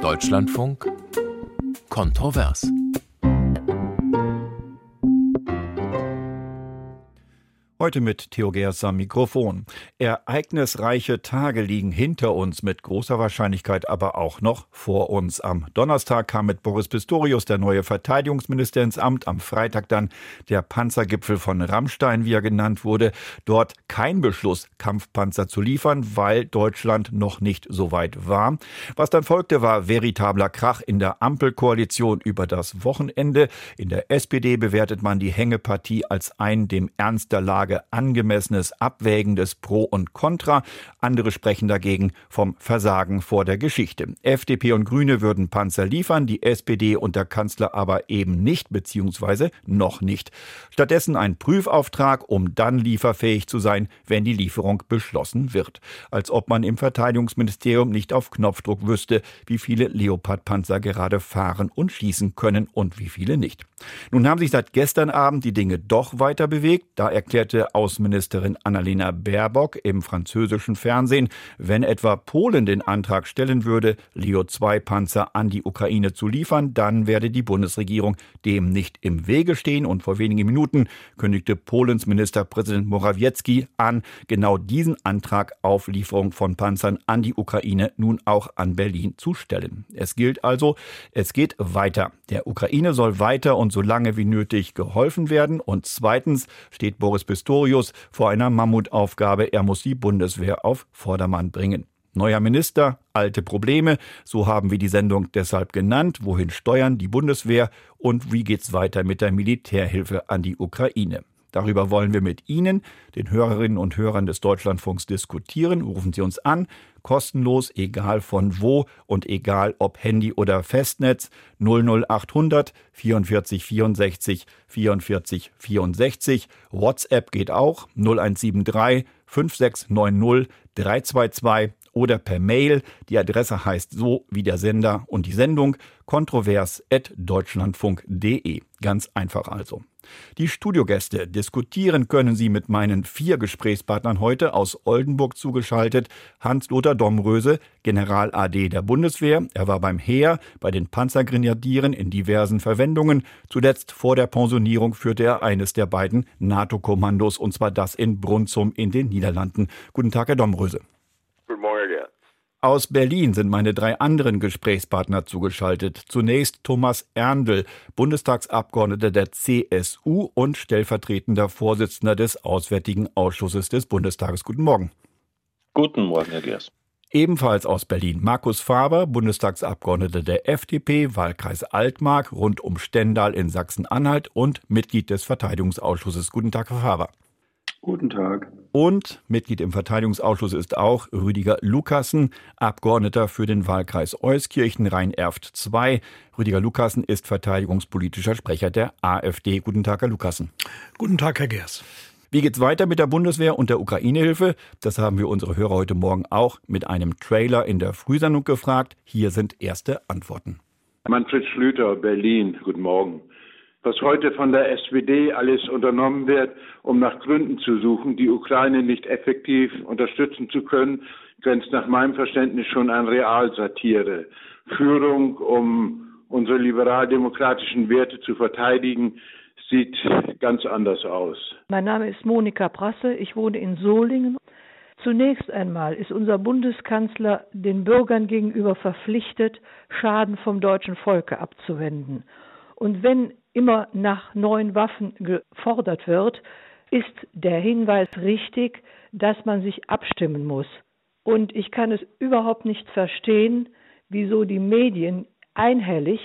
Deutschlandfunk Kontrovers. Heute mit Theo Gers am Mikrofon. Ereignisreiche Tage liegen hinter uns, mit großer Wahrscheinlichkeit aber auch noch vor uns. Am Donnerstag kam mit Boris Pistorius der neue Verteidigungsminister ins Amt. Am Freitag dann der Panzergipfel von Rammstein, wie er genannt wurde. Dort kein Beschluss, Kampfpanzer zu liefern, weil Deutschland noch nicht so weit war. Was dann folgte, war veritabler Krach in der Ampelkoalition über das Wochenende. In der SPD bewertet man die Hängepartie als ein dem Ernst der Lage Frage angemessenes Abwägen des Pro und Contra. Andere sprechen dagegen vom Versagen vor der Geschichte. FDP und Grüne würden Panzer liefern, die SPD und der Kanzler aber eben nicht, beziehungsweise noch nicht. Stattdessen ein Prüfauftrag, um dann lieferfähig zu sein, wenn die Lieferung beschlossen wird. Als ob man im Verteidigungsministerium nicht auf Knopfdruck wüsste, wie viele Leopard-Panzer gerade fahren und schießen können und wie viele nicht. Nun haben sich seit gestern Abend die Dinge doch weiter bewegt. Da erklärte Außenministerin Annalena Baerbock im französischen Fernsehen, wenn etwa Polen den Antrag stellen würde, Leo-2-Panzer an die Ukraine zu liefern, dann werde die Bundesregierung dem nicht im Wege stehen. Und vor wenigen Minuten kündigte Polens Ministerpräsident Morawiecki an, genau diesen Antrag auf Lieferung von Panzern an die Ukraine nun auch an Berlin zu stellen. Es gilt also, es geht weiter. Der Ukraine soll weiter und so lange wie nötig geholfen werden. Und zweitens steht Boris Pistorius Pistorius vor einer Mammutaufgabe. Er muss die Bundeswehr auf Vordermann bringen. Neuer Minister, alte Probleme, so haben wir die Sendung deshalb genannt. Wohin steuern die Bundeswehr und wie geht's weiter mit der Militärhilfe an die Ukraine? Darüber wollen wir mit Ihnen, den Hörerinnen und Hörern des Deutschlandfunks, diskutieren. Rufen Sie uns an, kostenlos, egal von wo und egal ob Handy oder Festnetz, 00800 44 64 44 64. WhatsApp geht auch, 0173 5690 322 oder per Mail. Die Adresse heißt so wie der Sender und die Sendung kontrovers.deutschlandfunk.de. Ganz einfach also. Die Studiogäste diskutieren können Sie mit meinen vier Gesprächspartnern heute aus Oldenburg zugeschaltet. Hans-Lothar Domröse, General AD der Bundeswehr. Er war beim Heer, bei den Panzergrenadieren in diversen Verwendungen. Zuletzt vor der Pensionierung führte er eines der beiden NATO-Kommandos, und zwar das in Brunzum in den Niederlanden. Guten Tag, Herr Domröse. Guten Morgen, Herr Gerd. Aus Berlin sind meine drei anderen Gesprächspartner zugeschaltet. Zunächst Thomas Erndl, Bundestagsabgeordneter der CSU und stellvertretender Vorsitzender des Auswärtigen Ausschusses des Bundestages. Guten Morgen. Guten Morgen, Herr Gers. Ebenfalls aus Berlin Markus Faber, Bundestagsabgeordneter der FDP, Wahlkreis Altmark, rund um Stendal in Sachsen-Anhalt und Mitglied des Verteidigungsausschusses. Guten Tag, Herr Faber. Guten Tag. Und Mitglied im Verteidigungsausschuss ist auch Rüdiger Lukassen, Abgeordneter für den Wahlkreis Euskirchen Rhein-Erft II. Rüdiger Lukassen ist verteidigungspolitischer Sprecher der AfD. Guten Tag, Herr Lukassen. Guten Tag, Herr Gers. Wie geht's weiter mit der Bundeswehr und der Ukraine-Hilfe? Das haben wir unsere Hörer heute Morgen auch mit einem Trailer in der Frühsendung gefragt. Hier sind erste Antworten. Manfred Schlüter, Berlin. Guten Morgen was heute von der SPD alles unternommen wird, um nach Gründen zu suchen, die Ukraine nicht effektiv unterstützen zu können, grenzt nach meinem Verständnis schon an Realsatire. Führung, um unsere liberaldemokratischen Werte zu verteidigen, sieht ganz anders aus. Mein Name ist Monika Prasse, ich wohne in Solingen. Zunächst einmal ist unser Bundeskanzler den Bürgern gegenüber verpflichtet, Schaden vom deutschen Volke abzuwenden. Und wenn immer nach neuen Waffen gefordert wird, ist der Hinweis richtig, dass man sich abstimmen muss. Und ich kann es überhaupt nicht verstehen, wieso die Medien einhellig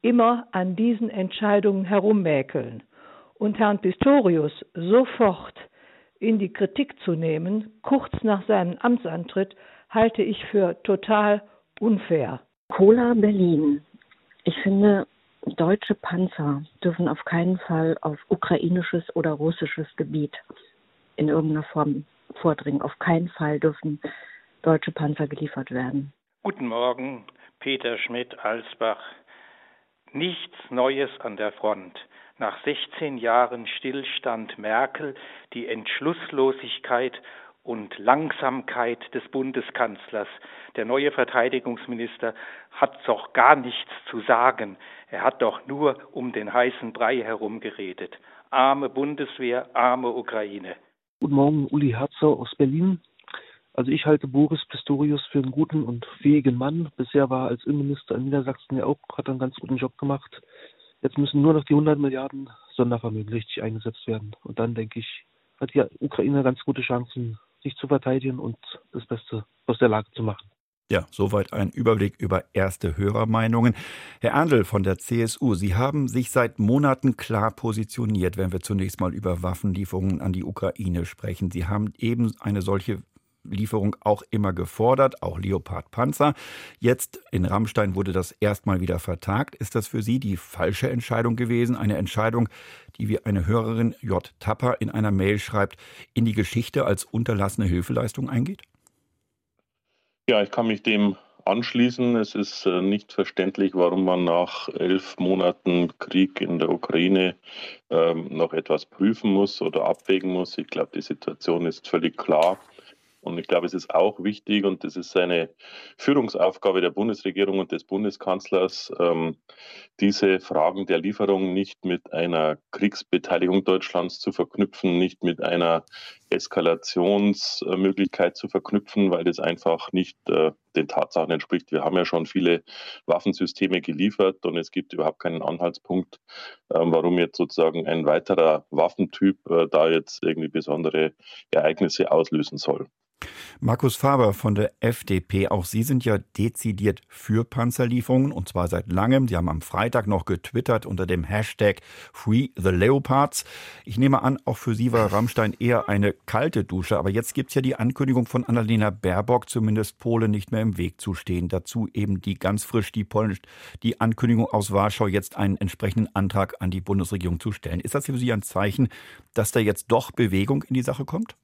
immer an diesen Entscheidungen herummäkeln. Und Herrn Pistorius sofort in die Kritik zu nehmen, kurz nach seinem Amtsantritt, halte ich für total unfair. Cola Berlin. Ich finde, deutsche Panzer dürfen auf keinen Fall auf ukrainisches oder russisches Gebiet in irgendeiner Form vordringen. Auf keinen Fall dürfen deutsche Panzer geliefert werden. Guten Morgen, Peter Schmidt-Alsbach. Nichts Neues an der Front. Nach 16 Jahren Stillstand Merkel die Entschlusslosigkeit und Langsamkeit des Bundeskanzlers. Der neue Verteidigungsminister hat doch gar nichts zu sagen. Er hat doch nur um den heißen Brei herum geredet. Arme Bundeswehr, arme Ukraine. Guten Morgen, Uli Herzog aus Berlin. Also ich halte Boris Pistorius für einen guten und fähigen Mann. Bisher war er als Innenminister in Niedersachsen ja auch, hat einen ganz guten Job gemacht. Jetzt müssen nur noch die 100 Milliarden Sondervermögen richtig eingesetzt werden. Und dann, denke ich, hat die Ukraine ganz gute Chancen, sich zu verteidigen und das Beste aus der Lage zu machen. Ja, soweit ein Überblick über erste Hörermeinungen. Herr Erndl von der CSU, Sie haben sich seit Monaten klar positioniert, wenn wir zunächst mal über Waffenlieferungen an die Ukraine sprechen. Sie haben eben eine solche Lieferung auch immer gefordert, auch Leopard-Panzer. Jetzt in Rammstein wurde das erstmal wieder vertagt. Ist das für Sie die falsche Entscheidung gewesen? Eine Entscheidung, die wie eine Hörerin J. Tapper in einer Mail schreibt, in die Geschichte als unterlassene Hilfeleistung eingeht? Ja, ich kann mich dem anschließen. Es ist äh, nicht verständlich, warum man nach elf Monaten Krieg in der Ukraine ähm, noch etwas prüfen muss oder abwägen muss. Ich glaube, die Situation ist völlig klar. Und ich glaube, es ist auch wichtig, und das ist eine Führungsaufgabe der Bundesregierung und des Bundeskanzlers, ähm, diese Fragen der Lieferung nicht mit einer Kriegsbeteiligung Deutschlands zu verknüpfen, nicht mit einer Eskalationsmöglichkeit zu verknüpfen, weil das einfach nicht äh, den Tatsachen entspricht. Wir haben ja schon viele Waffensysteme geliefert und es gibt überhaupt keinen Anhaltspunkt, äh, warum jetzt sozusagen ein weiterer Waffentyp äh, da jetzt irgendwie besondere Ereignisse auslösen soll. Markus Faber von der FDP, auch Sie sind ja dezidiert für Panzerlieferungen und zwar seit langem. Sie haben am Freitag noch getwittert unter dem Hashtag Free the Leopards. Ich nehme an, auch für Sie war Rammstein eher eine kalte Dusche, aber jetzt gibt es ja die Ankündigung von Annalena Baerbock, zumindest Polen nicht mehr im Weg zu stehen. Dazu eben die ganz frisch die, Polnisch, die Ankündigung aus Warschau, jetzt einen entsprechenden Antrag an die Bundesregierung zu stellen. Ist das für Sie ein Zeichen, dass da jetzt doch Bewegung in die Sache kommt?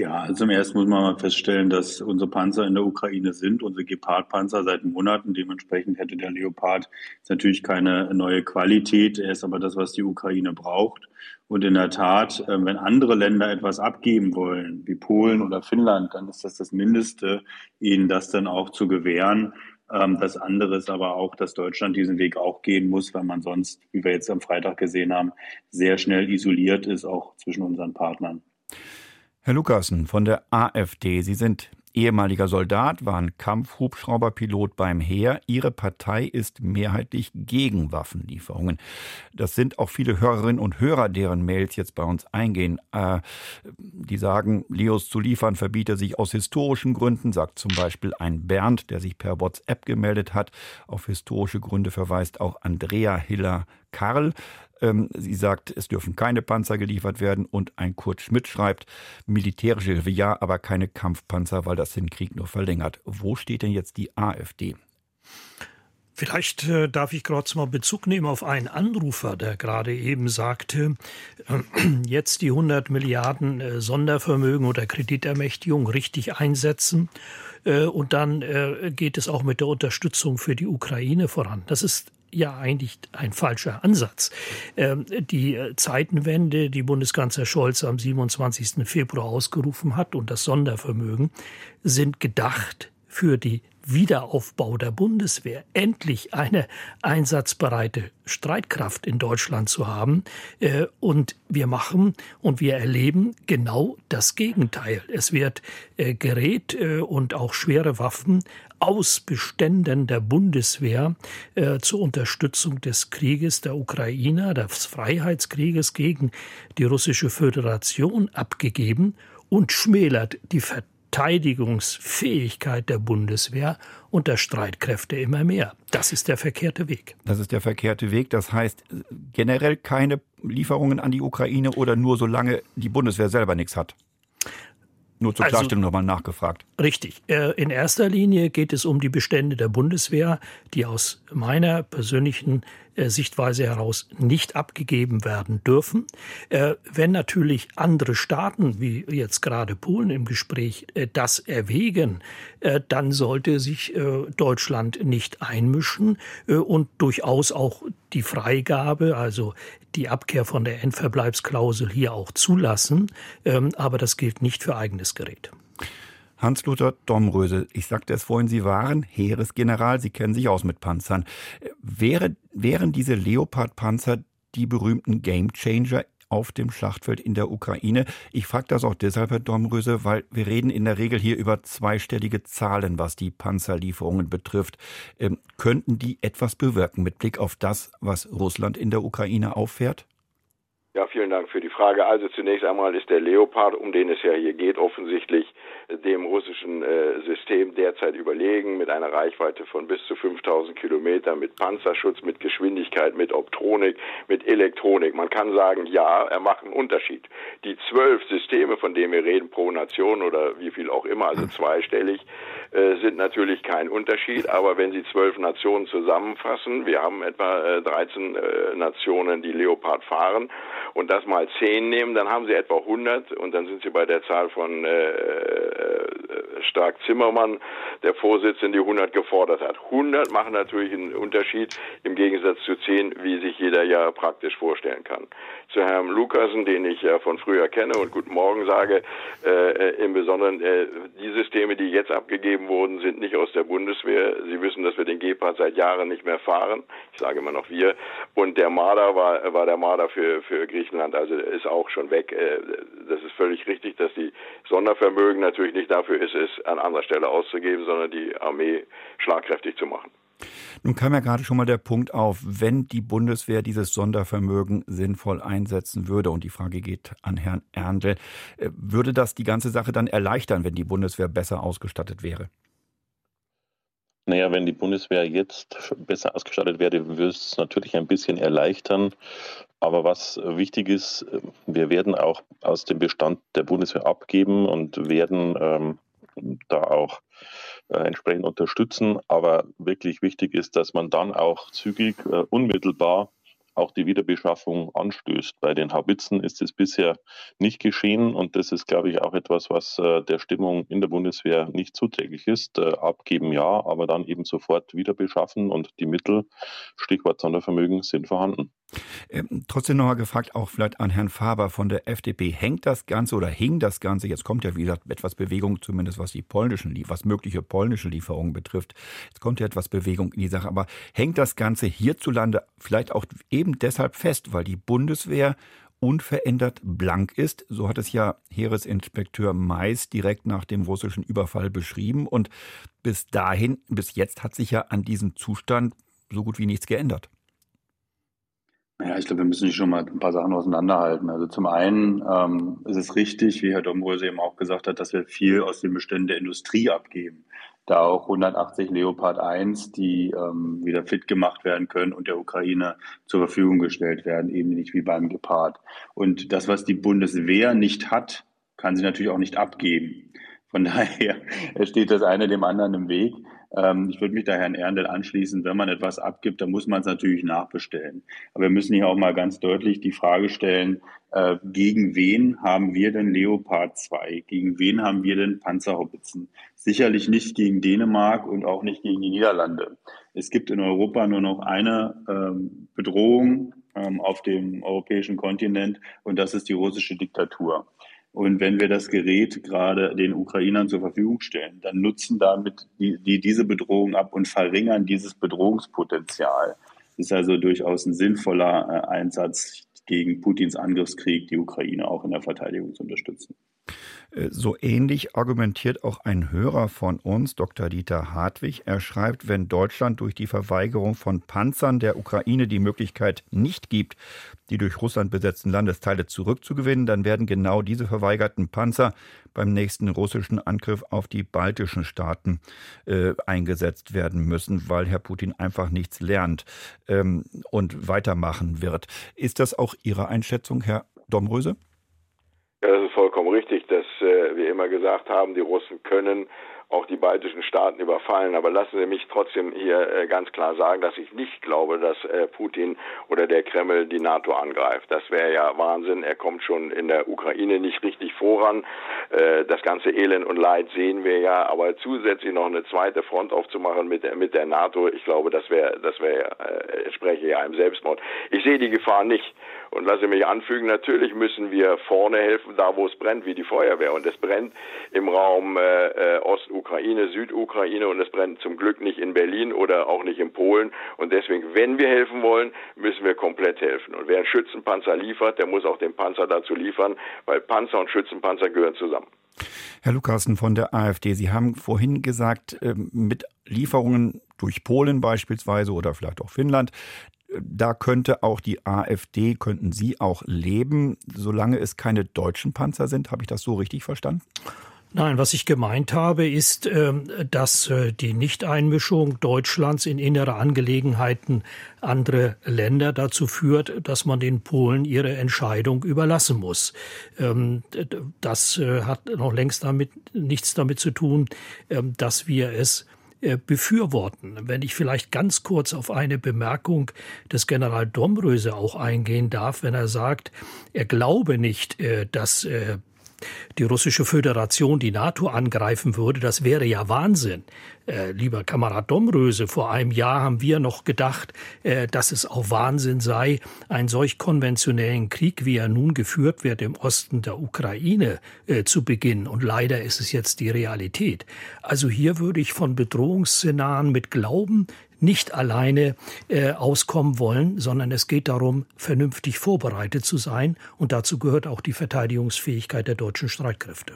Ja, also zum ersten muss man mal feststellen, dass unsere Panzer in der Ukraine sind, unsere Gepard-Panzer seit Monaten. Dementsprechend hätte der Leopard natürlich keine neue Qualität. Er ist aber das, was die Ukraine braucht. Und in der Tat, ähm, wenn andere Länder etwas abgeben wollen, wie Polen oder Finnland, dann ist das das Mindeste, ihnen das dann auch zu gewähren. Ähm, das andere ist aber auch, dass Deutschland diesen Weg auch gehen muss, weil man sonst, wie wir jetzt am Freitag gesehen haben, sehr schnell isoliert ist, auch zwischen unseren Partnern. Herr Lukassen von der AfD, Sie sind ehemaliger Soldat, waren Kampfhubschrauberpilot beim Heer. Ihre Partei ist mehrheitlich gegen Waffenlieferungen. Das sind auch viele Hörerinnen und Hörer, deren Mails jetzt bei uns eingehen. Äh, die sagen, Leos zu liefern verbiete sich aus historischen Gründen, sagt zum Beispiel ein Bernd, der sich per WhatsApp gemeldet hat. Auf historische Gründe verweist auch Andrea Hiller Karl. Ähm, sie sagt, es dürfen keine Panzer geliefert werden und ein Kurt Schmidt schreibt, militärische Hilfe ja, aber keine Kampfpanzer, weil das den Krieg nur verlängert. Wo steht denn jetzt die AfD? Vielleicht äh, darf ich kurz mal Bezug nehmen auf einen Anrufer, der gerade eben sagte, äh, jetzt die 100 Milliarden äh, Sondervermögen oder Kreditermächtigung richtig einsetzen äh, und dann äh, geht es auch mit der Unterstützung für die Ukraine voran. Das ist ja eigentlich ein falscher Ansatz. Ähm, die äh, Zeitenwende, die Bundeskanzler Scholz am 27. Februar ausgerufen hat und das Sondervermögen sind gedacht für die Wiederaufbau der Bundeswehr, endlich eine einsatzbereite Streitkraft in Deutschland zu haben. Äh, und wir machen und wir erleben genau das Gegenteil. Es wird äh, Gerät und auch schwere Waffen aus Beständen der Bundeswehr äh, zur Unterstützung des Krieges der Ukrainer, des Freiheitskrieges gegen die russische Föderation abgegeben und schmälert die Verteidigungsfähigkeit der Bundeswehr und der Streitkräfte immer mehr. Das ist der verkehrte Weg. Das ist der verkehrte Weg. Das heißt generell keine Lieferungen an die Ukraine oder nur solange die Bundeswehr selber nichts hat? Nur zur also Klarstellung nochmal nachgefragt. Richtig. Äh, in erster Linie geht es um die Bestände der Bundeswehr, die aus meiner persönlichen Sichtweise heraus nicht abgegeben werden dürfen. Äh, wenn natürlich andere Staaten, wie jetzt gerade Polen im Gespräch, das erwägen, dann sollte sich Deutschland nicht einmischen und durchaus auch die Freigabe, also die Abkehr von der Endverbleibsklausel hier auch zulassen, ähm, aber das gilt nicht für eigenes Gerät. Hans-Luther Domröse, ich sagte es vorhin, Sie waren Heeresgeneral, Sie kennen sich aus mit Panzern. Wäre, wären diese Leopard-Panzer die berühmten Gamechanger auf dem Schlachtfeld in der Ukraine? Ich frage das auch deshalb, Herr Domröse, weil wir reden in der Regel hier über zweistellige Zahlen, was die Panzerlieferungen betrifft. Ähm, könnten die etwas bewirken mit Blick auf das, was Russland in der Ukraine auffährt? Ja, vielen Dank für die Frage. Also zunächst einmal ist der Leopard, um den es ja hier geht, offensichtlich dem russischen äh, System derzeit überlegen, mit einer Reichweite von bis zu 5000 Kilometern, mit Panzerschutz, mit Geschwindigkeit, mit Optronik, mit Elektronik. Man kann sagen, ja, er macht einen Unterschied. Die zwölf Systeme, von denen wir reden, pro Nation oder wie viel auch immer, also zweistellig, sind natürlich kein Unterschied. Aber wenn Sie zwölf Nationen zusammenfassen, wir haben etwa äh, 13 äh, Nationen, die Leopard fahren, und das mal zehn nehmen, dann haben Sie etwa 100 und dann sind Sie bei der Zahl von äh, äh, Stark Zimmermann, der Vorsitzende, die 100 gefordert hat. 100 machen natürlich einen Unterschied im Gegensatz zu 10, wie sich jeder ja praktisch vorstellen kann. Zu Herrn Lukasen, den ich ja von früher kenne und guten Morgen sage, äh, im Besonderen, äh, die Systeme, die jetzt abgegeben wurden, sind nicht aus der Bundeswehr. Sie wissen, dass wir den Gepard seit Jahren nicht mehr fahren. Ich sage immer noch wir. Und der Marder war, war der Marder für, für Griechenland, also ist auch schon weg. Äh, das ist völlig richtig, dass die Sondervermögen natürlich nicht dafür ist, es an anderer Stelle auszugeben, sondern die Armee schlagkräftig zu machen. Nun kam ja gerade schon mal der Punkt auf, wenn die Bundeswehr dieses Sondervermögen sinnvoll einsetzen würde, und die Frage geht an Herrn Erndl, äh, würde das die ganze Sache dann erleichtern, wenn die Bundeswehr besser ausgestattet wäre? Naja, wenn die Bundeswehr jetzt besser ausgestattet wäre, würde es natürlich ein bisschen erleichtern. Aber was wichtig ist, wir werden auch aus dem Bestand der Bundeswehr abgeben und werden ähm, da auch äh, entsprechend unterstützen. Aber wirklich wichtig ist, dass man dann auch zügig, äh, unmittelbar auch die Wiederbeschaffung anstößt. Bei den Haubitzen ist es bisher nicht geschehen und das ist, glaube ich, auch etwas, was äh, der Stimmung in der Bundeswehr nicht zuträglich ist. Äh, abgeben ja, aber dann eben sofort wieder beschaffen und die Mittel, Stichwort Sondervermögen, sind vorhanden. Ähm, trotzdem nochmal gefragt, auch vielleicht an Herrn Faber von der FDP. Hängt das Ganze oder hing das Ganze, jetzt kommt ja wie gesagt etwas Bewegung, zumindest was die polnischen, was mögliche polnische Lieferungen betrifft. Jetzt kommt ja etwas Bewegung in die Sache, aber hängt das Ganze hierzulande vielleicht auch eben deshalb fest, weil die Bundeswehr unverändert blank ist. So hat es ja Heeresinspekteur Mais direkt nach dem russischen Überfall beschrieben. Und bis dahin, bis jetzt hat sich ja an diesem Zustand so gut wie nichts geändert. Ja, ich glaube, wir müssen schon mal ein paar Sachen auseinanderhalten. Also zum einen ähm, ist es richtig, wie Herr Domrose eben auch gesagt hat, dass wir viel aus den Beständen der Industrie abgeben. Da auch 180 Leopard 1, die ähm, wieder fit gemacht werden können und der Ukraine zur Verfügung gestellt werden, eben nicht wie beim Gepard. Und das, was die Bundeswehr nicht hat, kann sie natürlich auch nicht abgeben. Von daher steht das eine dem anderen im Weg. Ähm, ich würde mich da Herrn Erndl anschließen, wenn man etwas abgibt, dann muss man es natürlich nachbestellen. Aber wir müssen hier auch mal ganz deutlich die Frage stellen, äh, gegen wen haben wir denn Leopard 2? Gegen wen haben wir denn Panzerhaubitzen? Sicherlich nicht gegen Dänemark und auch nicht gegen die Niederlande. Es gibt in Europa nur noch eine ähm, Bedrohung ähm, auf dem europäischen Kontinent und das ist die russische Diktatur. Und wenn wir das Gerät gerade den Ukrainern zur Verfügung stellen, dann nutzen damit die, die diese Bedrohung ab und verringern dieses Bedrohungspotenzial. Das ist also durchaus ein sinnvoller äh, Einsatz gegen Putins Angriffskrieg, die Ukraine auch in der Verteidigung zu unterstützen. Äh, so ähnlich argumentiert auch ein Hörer von uns, Dr. Dieter Hartwig. Er schreibt, wenn Deutschland durch die Verweigerung von Panzern der Ukraine die Möglichkeit nicht gibt, die durch Russland besetzten Landesteile zurückzugewinnen, dann werden genau diese verweigerten Panzer beim nächsten russischen Angriff auf die baltischen Staaten äh, eingesetzt werden müssen, weil Herr Putin einfach nichts lernt ähm, und weitermachen wird. Ist das auch Ihre Einschätzung, Herr Domröse? Ja, das ist vollkommen richtig, dass äh, wir immer gesagt haben, die Russen können auch die baltischen Staaten überfallen. Aber lassen Sie mich trotzdem hier äh, ganz klar sagen, dass ich nicht glaube, dass äh, Putin oder der Kreml die NATO angreift. Das wäre ja Wahnsinn. Er kommt schon in der Ukraine nicht richtig voran. Äh, das ganze Elend und Leid sehen wir ja. Aber zusätzlich noch eine zweite Front aufzumachen mit der, mit der NATO, ich glaube, das wäre, das wäre, äh, spreche ja einem Selbstmord. Ich sehe die Gefahr nicht. Und lasse mich anfügen, natürlich müssen wir vorne helfen, da wo es brennt, wie die Feuerwehr. Und es brennt im Raum äh, äh Ostukraine, Südukraine und es brennt zum Glück nicht in Berlin oder auch nicht in Polen. Und deswegen, wenn wir helfen wollen, müssen wir komplett helfen. Und wer einen Schützenpanzer liefert, der muss auch den Panzer dazu liefern, weil Panzer und Schützenpanzer gehören zusammen. Herr Lukassen von der AfD, Sie haben vorhin gesagt, ähm, mit Lieferungen durch Polen beispielsweise oder vielleicht auch Finnland, da könnte auch die AfD, könnten Sie auch leben, solange es keine deutschen Panzer sind. Habe ich das so richtig verstanden? Nein, was ich gemeint habe, ist, ähm, dass äh, die Nichteinmischung Deutschlands in innere Angelegenheiten anderer Länder dazu führt, dass man den Polen ihre Entscheidung überlassen muss. Ähm, das äh, hat noch längst damit nichts damit zu tun, ähm, dass wir es befürworten. Wenn ich vielleicht ganz kurz auf eine Bemerkung des General Domröse auch eingehen darf, wenn er sagt, er glaube nicht, äh, dass äh, die russische Föderation die NATO angreifen würde, das wäre ja Wahnsinn. Äh, lieber Kamerad Domröse, vor einem Jahr haben wir noch gedacht, äh, dass es auch Wahnsinn sei, einen solch konventionellen Krieg, wie er nun geführt wird im Osten der Ukraine, äh, zu beginnen. Und leider ist es jetzt die Realität. Also hier würde ich von Bedrohungsszenarien mit Glauben nicht alleine äh, auskommen wollen, sondern es geht darum, vernünftig vorbereitet zu sein. Und dazu gehört auch die Verteidigungsfähigkeit der deutschen Streitkräfte.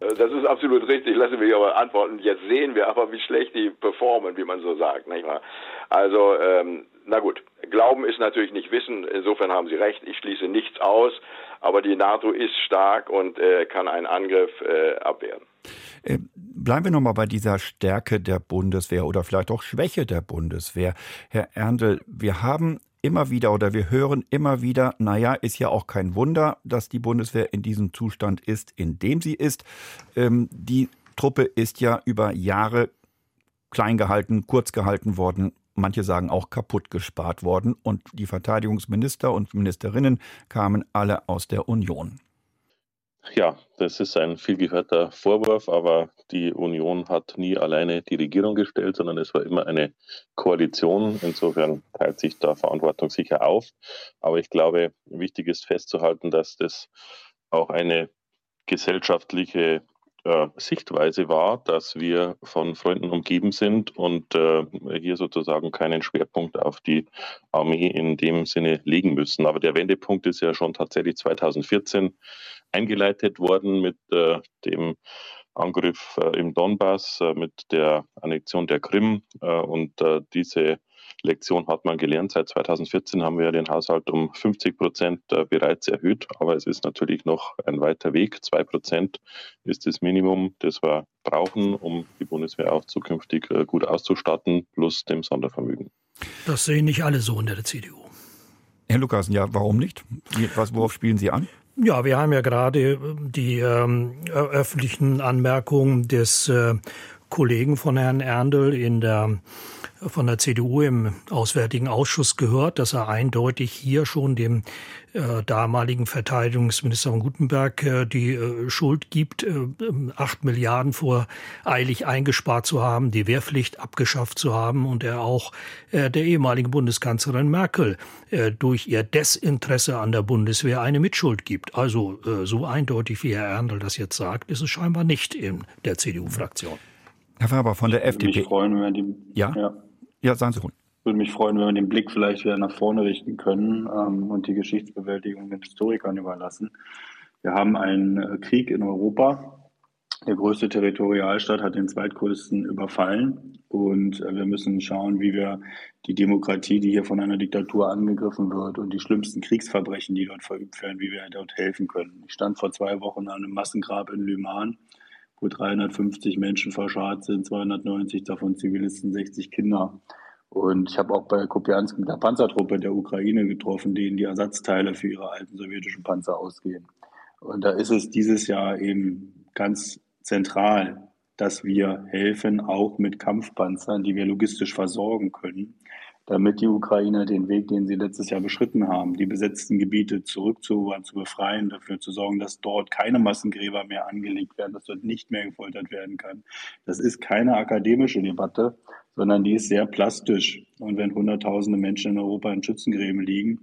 Äh, das ist absolut richtig. Lassen wir aber antworten. Jetzt sehen wir aber, wie schlecht die performen, wie man so sagt. Nicht wahr? Also, ähm, na gut. Glauben ist natürlich nicht Wissen. Insofern haben Sie recht. Ich schließe nichts aus. Aber die NATO ist stark und äh, kann einen Angriff äh, abwehren. Äh, bleiben wir nochmal bei dieser Stärke der Bundeswehr oder vielleicht auch Schwäche der Bundeswehr. Herr Erndl, wir haben immer wieder oder wir hören immer wieder, naja, ist ja auch kein Wunder, dass die Bundeswehr in diesem Zustand ist, in dem sie ist. Ähm, die Truppe ist ja über Jahre klein gehalten, kurz gehalten worden. Manche sagen auch kaputt gespart worden. Und die Verteidigungsminister und Ministerinnen kamen alle aus der Union. Ja, das ist ein viel gehörter Vorwurf, aber die Union hat nie alleine die Regierung gestellt, sondern es war immer eine Koalition. Insofern teilt sich da Verantwortung sicher auf. Aber ich glaube, wichtig ist festzuhalten, dass das auch eine gesellschaftliche äh, Sichtweise war, dass wir von Freunden umgeben sind und äh, hier sozusagen keinen Schwerpunkt auf die Armee in dem Sinne legen müssen. Aber der Wendepunkt ist ja schon tatsächlich 2014 eingeleitet worden mit äh, dem Angriff äh, im Donbass, äh, mit der Annexion der Krim äh, und diese Lektion hat man gelernt. Seit 2014 haben wir den Haushalt um 50 Prozent äh, bereits erhöht, aber es ist natürlich noch ein weiter Weg. Zwei Prozent ist das Minimum, das wir brauchen, um die Bundeswehr auch zukünftig äh, gut auszustatten, plus dem Sondervermögen. Das sehen nicht alle so in der CDU. Herr Lukas, ja, warum nicht? Was, worauf spielen Sie an? Ja, wir haben ja gerade äh, die ähm, öffentlichen Anmerkungen des äh, Kollegen von Herrn Erndl in der von der CDU im Auswärtigen Ausschuss gehört, dass er eindeutig hier schon dem äh, damaligen Verteidigungsminister von Gutenberg äh, die äh, Schuld gibt, äh, acht Milliarden voreilig eingespart zu haben, die Wehrpflicht abgeschafft zu haben und er auch äh, der ehemaligen Bundeskanzlerin Merkel äh, durch ihr Desinteresse an der Bundeswehr eine Mitschuld gibt. Also so eindeutig, wie Herr Erndl das jetzt sagt, ist es scheinbar nicht in der CDU-Fraktion. Herr Faber von der FDP. Mich freuen, wenn die, ja? ja? Ja, sagen Sie ruhig. Würde mich freuen, wenn wir den Blick vielleicht wieder nach vorne richten können ähm, und die Geschichtsbewältigung den Historikern überlassen. Wir haben einen äh, Krieg in Europa. Der größte Territorialstaat hat den zweitgrößten überfallen. Und äh, wir müssen schauen, wie wir die Demokratie, die hier von einer Diktatur angegriffen wird und die schlimmsten Kriegsverbrechen, die dort verübt werden, wie wir dort helfen können. Ich stand vor zwei Wochen an einem Massengrab in Lyman wo 350 Menschen verscharrt sind, 290 davon Zivilisten, 60 Kinder. Und ich habe auch bei Kopiansk mit der Panzertruppe der Ukraine getroffen, denen die Ersatzteile für ihre alten sowjetischen Panzer ausgehen. Und da ist es dieses Jahr eben ganz zentral, dass wir helfen, auch mit Kampfpanzern, die wir logistisch versorgen können, damit die Ukrainer den Weg, den sie letztes Jahr beschritten haben, die besetzten Gebiete zurückzuerobern, zu befreien, dafür zu sorgen, dass dort keine Massengräber mehr angelegt werden, dass dort nicht mehr gefoltert werden kann. Das ist keine akademische Debatte, sondern die ist sehr plastisch. Und wenn Hunderttausende Menschen in Europa in Schützengräben liegen,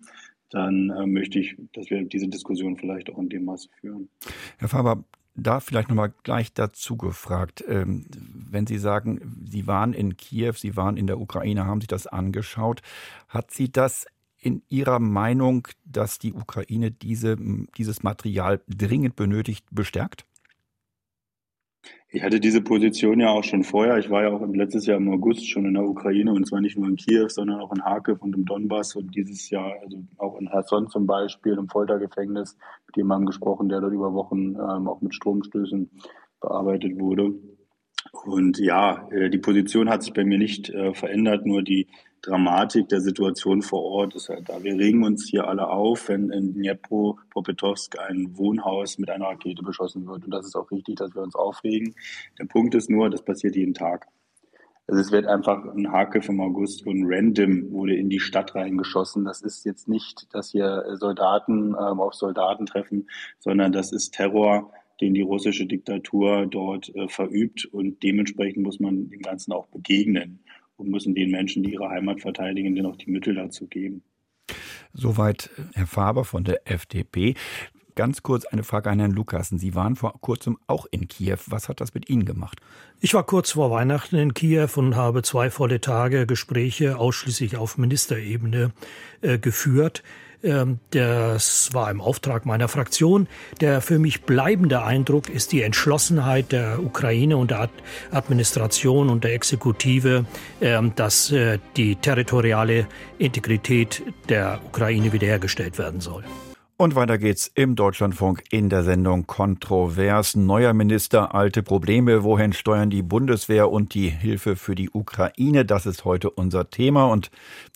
dann äh, möchte ich, dass wir diese Diskussion vielleicht auch in dem Maße führen. Herr Faber, da vielleicht nochmal gleich dazu gefragt. Ähm, wenn Sie sagen, Sie waren in Kiew, Sie waren in der Ukraine, haben sich das angeschaut. Hat Sie das in Ihrer Meinung, dass die Ukraine diese, dieses Material dringend benötigt, bestärkt? Ich hatte diese Position ja auch schon vorher. Ich war ja auch letztes Jahr im August schon in der Ukraine und zwar nicht nur in Kiew, sondern auch in Kharkiv und im Donbass und dieses Jahr, also auch in Herson zum Beispiel, im Foltergefängnis, mit jemandem gesprochen, der dort über Wochen ähm, auch mit Stromstößen bearbeitet wurde. Und ja, äh, die Position hat sich bei mir nicht äh, verändert, nur die Dramatik der Situation vor Ort ist halt da. Wir regen uns hier alle auf, wenn in Dnipro-Popetowsk ein Wohnhaus mit einer Rakete beschossen wird. Und das ist auch richtig, dass wir uns aufregen. Der Punkt ist nur, das passiert jeden Tag. Also es wird einfach ein Hake vom August und random wurde in die Stadt reingeschossen. Das ist jetzt nicht, dass hier Soldaten ähm, auf Soldaten treffen, sondern das ist Terror, den die russische Diktatur dort äh, verübt. Und dementsprechend muss man dem Ganzen auch begegnen und müssen den Menschen, die ihre Heimat verteidigen, dann auch die Mittel dazu geben. Soweit Herr Faber von der FDP. Ganz kurz eine Frage an Herrn Lukassen. Sie waren vor kurzem auch in Kiew. Was hat das mit Ihnen gemacht? Ich war kurz vor Weihnachten in Kiew und habe zwei volle Tage Gespräche ausschließlich auf Ministerebene äh, geführt. Ähm, das war im Auftrag meiner Fraktion. Der für mich bleibende Eindruck ist die Entschlossenheit der Ukraine und der Administration und der Exekutive, ähm, dass äh, die territoriale Integrität der Ukraine wiederhergestellt werden soll. Und weiter geht's im Deutschlandfunk in der Sendung Kontrovers. Neuer Minister, alte Probleme. Wohin steuern die Bundeswehr und die Hilfe für die Ukraine? Das ist heute unser Thema. Und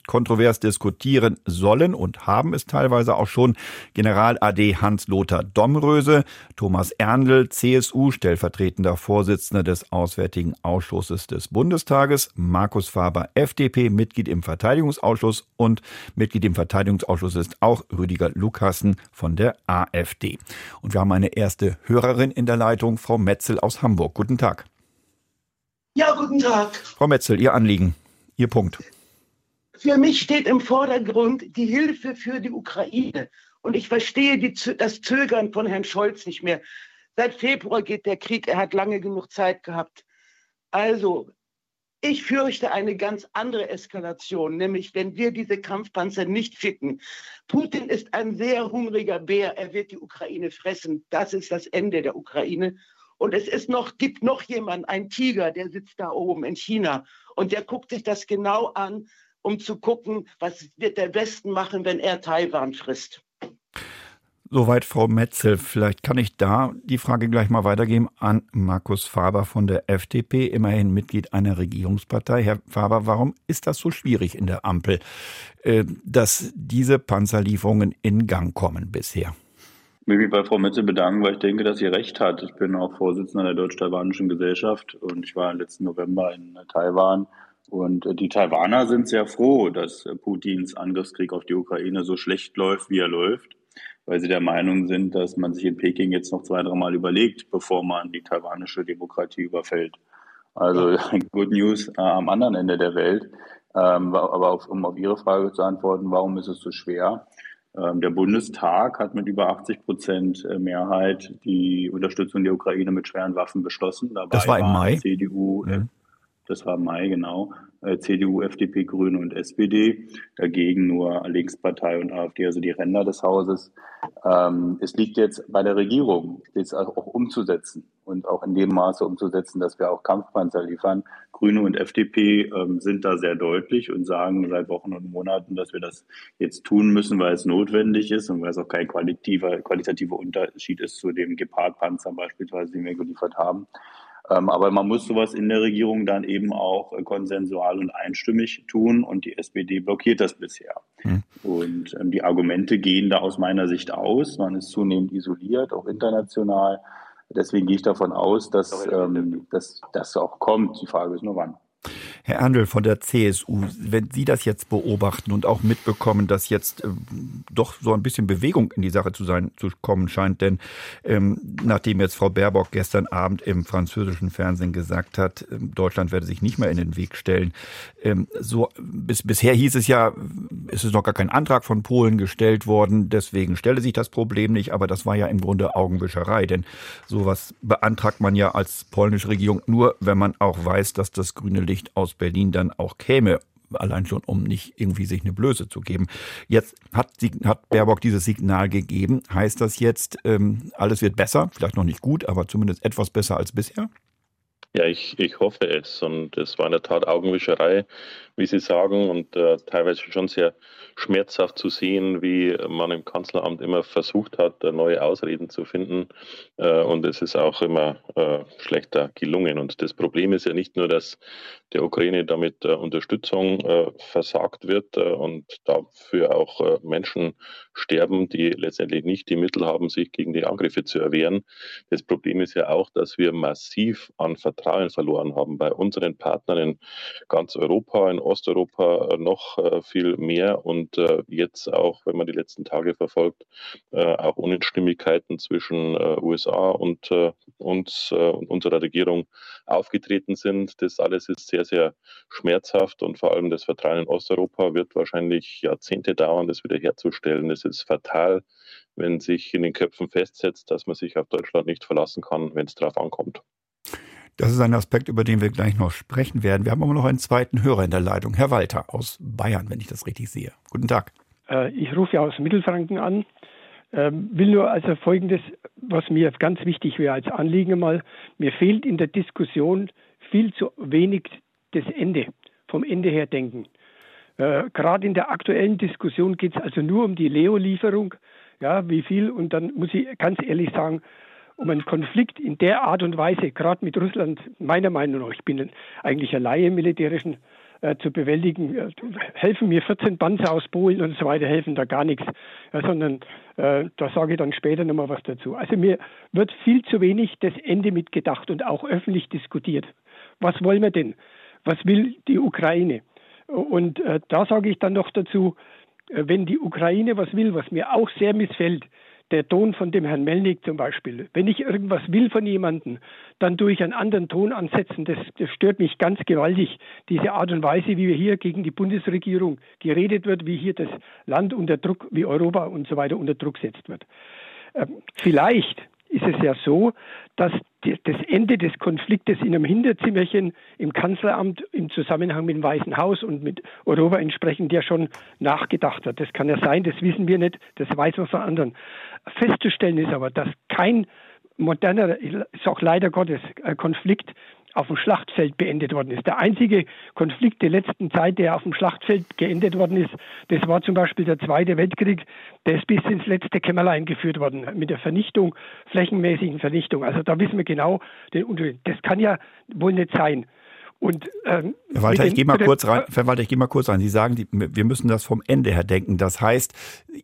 kontrovers diskutieren sollen und haben es teilweise auch schon General AD Hans-Lothar Domröse, Thomas Erndl, CSU, stellvertretender Vorsitzender des Auswärtigen Ausschusses des Bundestages, Markus Faber, FDP, Mitglied im Verteidigungsausschuss und Mitglied im Verteidigungsausschuss ist auch Rüdiger Lukassen von der AfD. Und wir haben eine erste Hörerin in der Leitung, Frau Metzel aus Hamburg. Guten Tag. Ja, guten Tag. Frau Metzel, Ihr Anliegen, Ihr Punkt. Für mich steht im Vordergrund die Hilfe für die Ukraine. Und ich verstehe die, das Zögern von Herrn Scholz nicht mehr. Seit Februar geht der Krieg, er hat lange genug Zeit gehabt. Also, ich fürchte eine ganz andere Eskalation, nämlich wenn wir diese Kampfpanzer nicht schicken. Putin ist ein sehr hungriger Bär, er wird die Ukraine fressen. Das ist das Ende der Ukraine. Und es ist noch, gibt noch jemand, ein Tiger, der sitzt da oben in China und der guckt sich das genau an um zu gucken, was wird der Westen machen, wenn er Taiwan frisst. Soweit Frau Metzel. Vielleicht kann ich da die Frage gleich mal weitergeben an Markus Faber von der FDP, immerhin Mitglied einer Regierungspartei. Herr Faber, warum ist das so schwierig in der Ampel, äh, dass diese Panzerlieferungen in Gang kommen bisher? Ich will mich bei Frau Metzel bedanken, weil ich denke, dass sie recht hat. Ich bin auch Vorsitzender der Deutsch-Taiwanischen Gesellschaft und ich war letzten November in Taiwan und äh, die Taiwaner sind sehr froh, dass äh, Putins Angriffskrieg auf die Ukraine so schlecht läuft, wie er läuft, weil sie der Meinung sind, dass man sich in Peking jetzt noch zwei, dreimal überlegt, bevor man die taiwanische Demokratie überfällt. Also Good News äh, am anderen Ende der Welt. Ähm, aber auf, um auf Ihre Frage zu antworten, warum ist es so schwer? Ähm, der Bundestag hat mit über 80 Prozent äh, Mehrheit die Unterstützung der Ukraine mit schweren Waffen beschlossen. Dabei das war im Mai. CDU, ja das war Mai genau, äh, CDU, FDP, Grüne und SPD, dagegen nur Linkspartei und AfD, also die Ränder des Hauses. Ähm, es liegt jetzt bei der Regierung, das auch umzusetzen und auch in dem Maße umzusetzen, dass wir auch Kampfpanzer liefern. Grüne und FDP ähm, sind da sehr deutlich und sagen seit Wochen und Monaten, dass wir das jetzt tun müssen, weil es notwendig ist und weil es auch kein qualitativer, qualitativer Unterschied ist zu dem Gepard-Panzer beispielsweise, den wir geliefert haben. Ähm, aber man muss sowas in der Regierung dann eben auch äh, konsensual und einstimmig tun und die SPD blockiert das bisher. Mhm. Und ähm, die Argumente gehen da aus meiner Sicht aus. Man ist zunehmend isoliert, auch international. Deswegen gehe ich davon aus, dass ähm, das auch kommt. Die Frage ist nur wann. Herr Erndl von der CSU, wenn Sie das jetzt beobachten und auch mitbekommen, dass jetzt äh, doch so ein bisschen Bewegung in die Sache zu sein zu kommen scheint, denn ähm, nachdem jetzt Frau Baerbock gestern Abend im französischen Fernsehen gesagt hat, äh, Deutschland werde sich nicht mehr in den Weg stellen, ähm, so bis, bisher hieß es ja, es ist noch gar kein Antrag von Polen gestellt worden, deswegen stelle sich das Problem nicht, aber das war ja im Grunde Augenwischerei, denn sowas beantragt man ja als polnische Regierung nur, wenn man auch weiß, dass das grüne Licht aus Berlin dann auch käme, allein schon, um nicht irgendwie sich eine Blöße zu geben. Jetzt hat, hat Baerbock dieses Signal gegeben. Heißt das jetzt, ähm, alles wird besser? Vielleicht noch nicht gut, aber zumindest etwas besser als bisher? Ja, ich, ich hoffe es. Und es war in der Tat Augenwischerei, wie Sie sagen, und äh, teilweise schon sehr schmerzhaft zu sehen, wie man im Kanzleramt immer versucht hat, äh, neue Ausreden zu finden. Äh, und es ist auch immer äh, schlechter gelungen. Und das Problem ist ja nicht nur, dass der Ukraine damit äh, Unterstützung äh, versagt wird und dafür auch Menschen sterben, die letztendlich nicht die Mittel haben, sich gegen die Angriffe zu erwehren. Das Problem ist ja auch, dass wir massiv an Vertrauen verloren haben bei unseren Partnern in ganz Europa, in Osteuropa noch äh, viel mehr und äh, jetzt auch, wenn man die letzten Tage verfolgt, äh, auch Unstimmigkeiten zwischen USA und uns und unserer Regierung aufgetreten sind. Das alles ist sehr, sehr schmerzhaft und vor allem das Vertrauen in Osteuropa wird wahrscheinlich Jahrzehnte dauern, das wiederherzustellen. Es ist fatal, wenn sich in den Köpfen festsetzt, dass man sich auf Deutschland nicht verlassen kann, wenn es darauf ankommt. Das ist ein Aspekt, über den wir gleich noch sprechen werden. Wir haben aber noch einen zweiten Hörer in der Leitung, Herr Walter aus Bayern, wenn ich das richtig sehe. Guten Tag. Äh, ich rufe ja aus Mittelfranken an. Ähm, will nur also Folgendes, was mir ganz wichtig wäre als Anliegen mal, mir fehlt in der Diskussion viel zu wenig das Ende, vom Ende her denken. Äh, Gerade in der aktuellen Diskussion geht es also nur um die Leo-Lieferung, ja, wie viel, und dann muss ich ganz ehrlich sagen, um einen Konflikt in der Art und Weise, gerade mit Russland, meiner Meinung nach, ich bin eigentlich ein Laie im militärischen, äh, zu bewältigen, äh, helfen mir 14 Panzer aus Polen und so weiter, helfen da gar nichts, ja, sondern äh, da sage ich dann später nochmal was dazu. Also mir wird viel zu wenig das Ende mitgedacht und auch öffentlich diskutiert. Was wollen wir denn? Was will die Ukraine? Und äh, da sage ich dann noch dazu, äh, wenn die Ukraine was will, was mir auch sehr missfällt, der Ton von dem Herrn Melnik zum Beispiel. Wenn ich irgendwas will von jemandem, dann tue ich einen anderen Ton ansetzen. Das, das stört mich ganz gewaltig. Diese Art und Weise, wie wir hier gegen die Bundesregierung geredet wird, wie hier das Land unter Druck, wie Europa und so weiter unter Druck setzt wird. Ähm, vielleicht ist es ja so, dass das Ende des Konfliktes in einem Hinterzimmerchen im Kanzleramt im Zusammenhang mit dem Weißen Haus und mit Europa entsprechend ja schon nachgedacht wird. Das kann ja sein, das wissen wir nicht, das weiß man von anderen. Festzustellen ist aber, dass kein moderner, ist auch leider Gottes, äh, Konflikt auf dem Schlachtfeld beendet worden ist. Der einzige Konflikt der letzten Zeit, der auf dem Schlachtfeld geendet worden ist, das war zum Beispiel der Zweite Weltkrieg. Der ist bis ins letzte Kämmerlein geführt worden mit der Vernichtung, flächenmäßigen Vernichtung. Also da wissen wir genau den Unterschied. Das kann ja wohl nicht sein. Und, ähm, Herr Walter, ich gehe mal kurz rein. Walter, ich gehe mal kurz rein. Sie sagen, die, wir müssen das vom Ende her denken. Das heißt,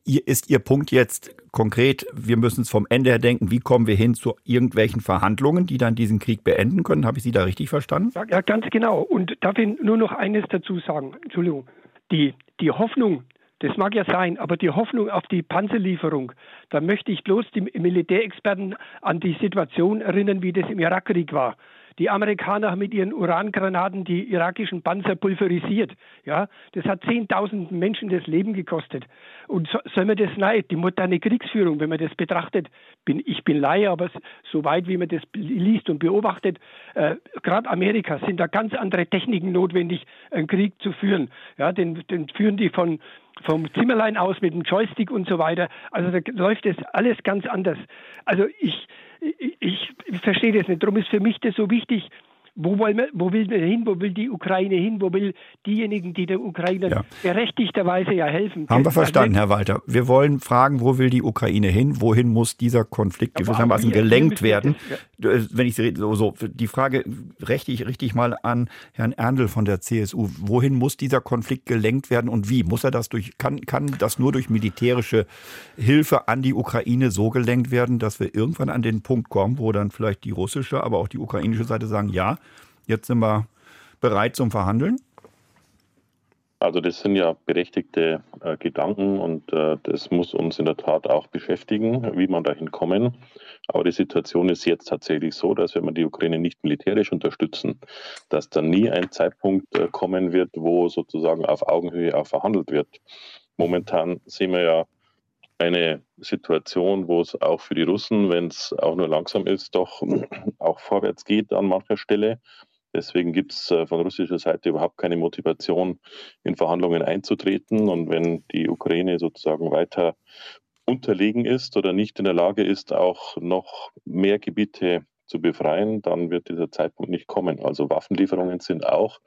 ist Ihr Punkt jetzt konkret, wir müssen es vom Ende her denken. Wie kommen wir hin zu irgendwelchen Verhandlungen, die dann diesen Krieg beenden können? Habe ich Sie da richtig verstanden? Ja, ja ganz genau. Und darf ich nur noch eines dazu sagen? Entschuldigung. Die, die Hoffnung, das mag ja sein, aber die Hoffnung auf die Panzerlieferung, da möchte ich bloß die Militärexperten an die Situation erinnern, wie das im Irakkrieg war. Die Amerikaner haben mit ihren Urangranaten die irakischen Panzer pulverisiert. Ja, das hat zehntausend Menschen das Leben gekostet. Und so, soll man das nein, die moderne Kriegsführung, wenn man das betrachtet, bin, ich bin Laie, aber so weit wie man das liest und beobachtet, äh, gerade Amerika sind da ganz andere Techniken notwendig, einen Krieg zu führen. Ja, den, den führen die von vom Zimmerlein aus mit dem Joystick und so weiter. Also da läuft das alles ganz anders. Also ich, ich, ich verstehe das nicht. Darum ist für mich das so wichtig, wo, wollen wir, wo will wir hin? Wo will die Ukraine hin? Wo will diejenigen, die der Ukraine ja. berechtigterweise ja helfen? Haben wir verstanden, Herr Walter. Wir wollen fragen, wo will die Ukraine hin? Wohin muss dieser Konflikt gewissermaßen gelenkt werden? Wenn ich so, so die Frage rechte ich richtig mal an Herrn Erndl von der CSU. Wohin muss dieser Konflikt gelenkt werden und wie? Muss er das durch, kann, kann das nur durch militärische Hilfe an die Ukraine so gelenkt werden, dass wir irgendwann an den Punkt kommen, wo dann vielleicht die russische, aber auch die ukrainische Seite sagen, ja, jetzt sind wir bereit zum Verhandeln? Also das sind ja berechtigte äh, Gedanken und äh, das muss uns in der Tat auch beschäftigen, wie man dahin kommen. Aber die Situation ist jetzt tatsächlich so, dass wenn wir die Ukraine nicht militärisch unterstützen, dass dann nie ein Zeitpunkt äh, kommen wird, wo sozusagen auf Augenhöhe auch verhandelt wird. Momentan sehen wir ja eine Situation, wo es auch für die Russen, wenn es auch nur langsam ist, doch auch vorwärts geht an mancher Stelle. Deswegen gibt es äh, von russischer Seite überhaupt keine Motivation, in Verhandlungen einzutreten. Und wenn die Ukraine sozusagen weiter unterlegen ist oder nicht in der Lage ist, auch noch mehr Gebiete zu befreien, dann wird dieser Zeitpunkt nicht kommen. Also Waffenlieferungen sind auch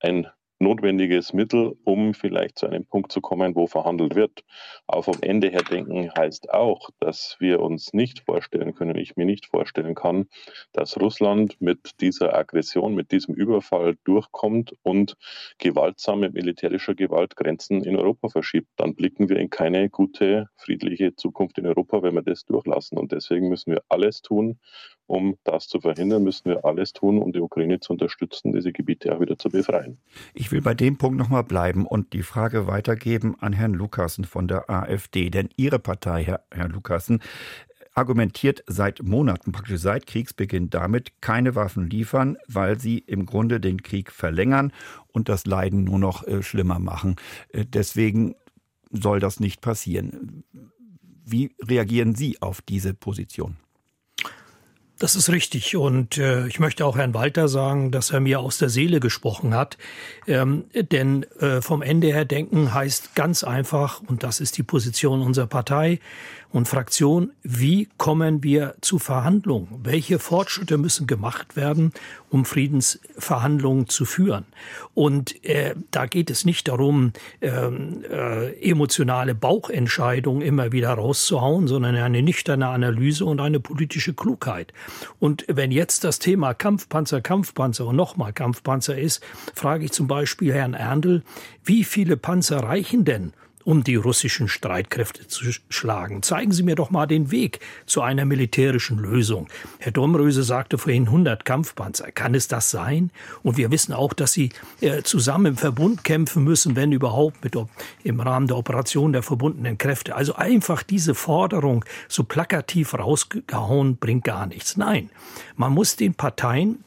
ein notwendiges Mittel, um vielleicht zu einem Punkt zu kommen, wo verhandelt wird. Aber vom Ende her denken heißt auch, dass wir uns nicht vorstellen können, ich mir nicht vorstellen kann, dass Russland mit dieser Aggression, mit diesem Überfall durchkommt und gewaltsam mit militärischer Gewalt Grenzen in Europa verschiebt. Dann blicken wir in keine gute, friedliche Zukunft in Europa, wenn wir das durchlassen. Und deswegen müssen wir alles tun, um das zu verhindern, müssen wir alles tun, um die Ukraine zu unterstützen, diese Gebiete auch wieder zu befreien. Ich will bei dem Punkt nochmal bleiben und die Frage weitergeben an Herrn Lukassen von der AfD. Denn Ihre Partei, Herr, Herr Lukassen, argumentiert seit Monaten, praktisch seit Kriegsbeginn damit, keine Waffen liefern, weil sie im Grunde den Krieg verlängern und das Leiden nur noch äh, schlimmer machen. Äh, deswegen soll das nicht passieren. Wie reagieren Sie auf diese Position? Das ist richtig. Und äh, ich möchte auch Herrn Walter sagen, dass er mir aus der Seele gesprochen hat. Ähm, denn äh, vom Ende her denken heißt ganz einfach, und das ist die Position unserer Partei, und Fraktion, wie kommen wir zu Verhandlungen? Welche Fortschritte müssen gemacht werden, um Friedensverhandlungen zu führen? Und äh, da geht es nicht darum, ähm, äh, emotionale Bauchentscheidungen immer wieder rauszuhauen, sondern eine nüchterne Analyse und eine politische Klugheit. Und wenn jetzt das Thema Kampfpanzer, Kampfpanzer und nochmal Kampfpanzer ist, frage ich zum Beispiel Herrn Erndl, wie viele Panzer reichen denn, um die russischen Streitkräfte zu schlagen. Zeigen Sie mir doch mal den Weg zu einer militärischen Lösung. Herr Domröse sagte vorhin 100 Kampfpanzer. Kann es das sein? Und wir wissen auch, dass sie äh, zusammen im Verbund kämpfen müssen, wenn überhaupt mit, im Rahmen der Operation der verbundenen Kräfte. Also einfach diese Forderung so plakativ rausgehauen bringt gar nichts. Nein, man muss den Parteien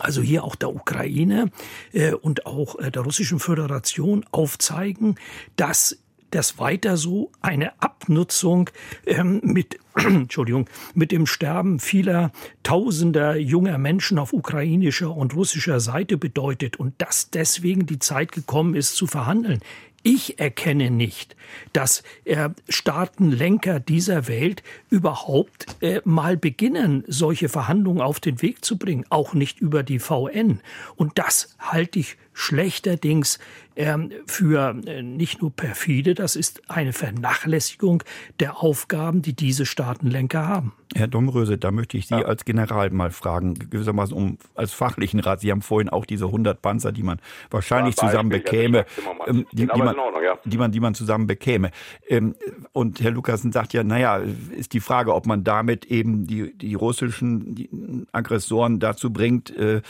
also hier auch der Ukraine äh, und auch äh, der Russischen Föderation aufzeigen, dass das weiter so eine Abnutzung ähm, mit Entschuldigung mit dem Sterben vieler Tausender junger Menschen auf ukrainischer und russischer Seite bedeutet und dass deswegen die Zeit gekommen ist zu verhandeln. Ich erkenne nicht, dass äh, Staatenlenker dieser Welt überhaupt äh, mal beginnen, solche Verhandlungen auf den Weg zu bringen, auch nicht über die VN. Und das halte ich schlechterdings ähm, für äh, nicht nur perfide, das ist eine Vernachlässigung der Aufgaben, die diese Staatenlenker haben. Herr Domröse, da möchte ich Sie ja. als General mal fragen, gewissermaßen um als fachlichen Rat. Sie haben vorhin auch diese 100 Panzer, die man wahrscheinlich ja, zusammen bekäme, ähm, die, die, man, Ordnung, ja. die, man, die man zusammen bekäme. Ähm, und Herr Lukasen sagt ja, naja, ist die Frage, ob man damit eben die, die russischen Aggressoren dazu bringt, äh,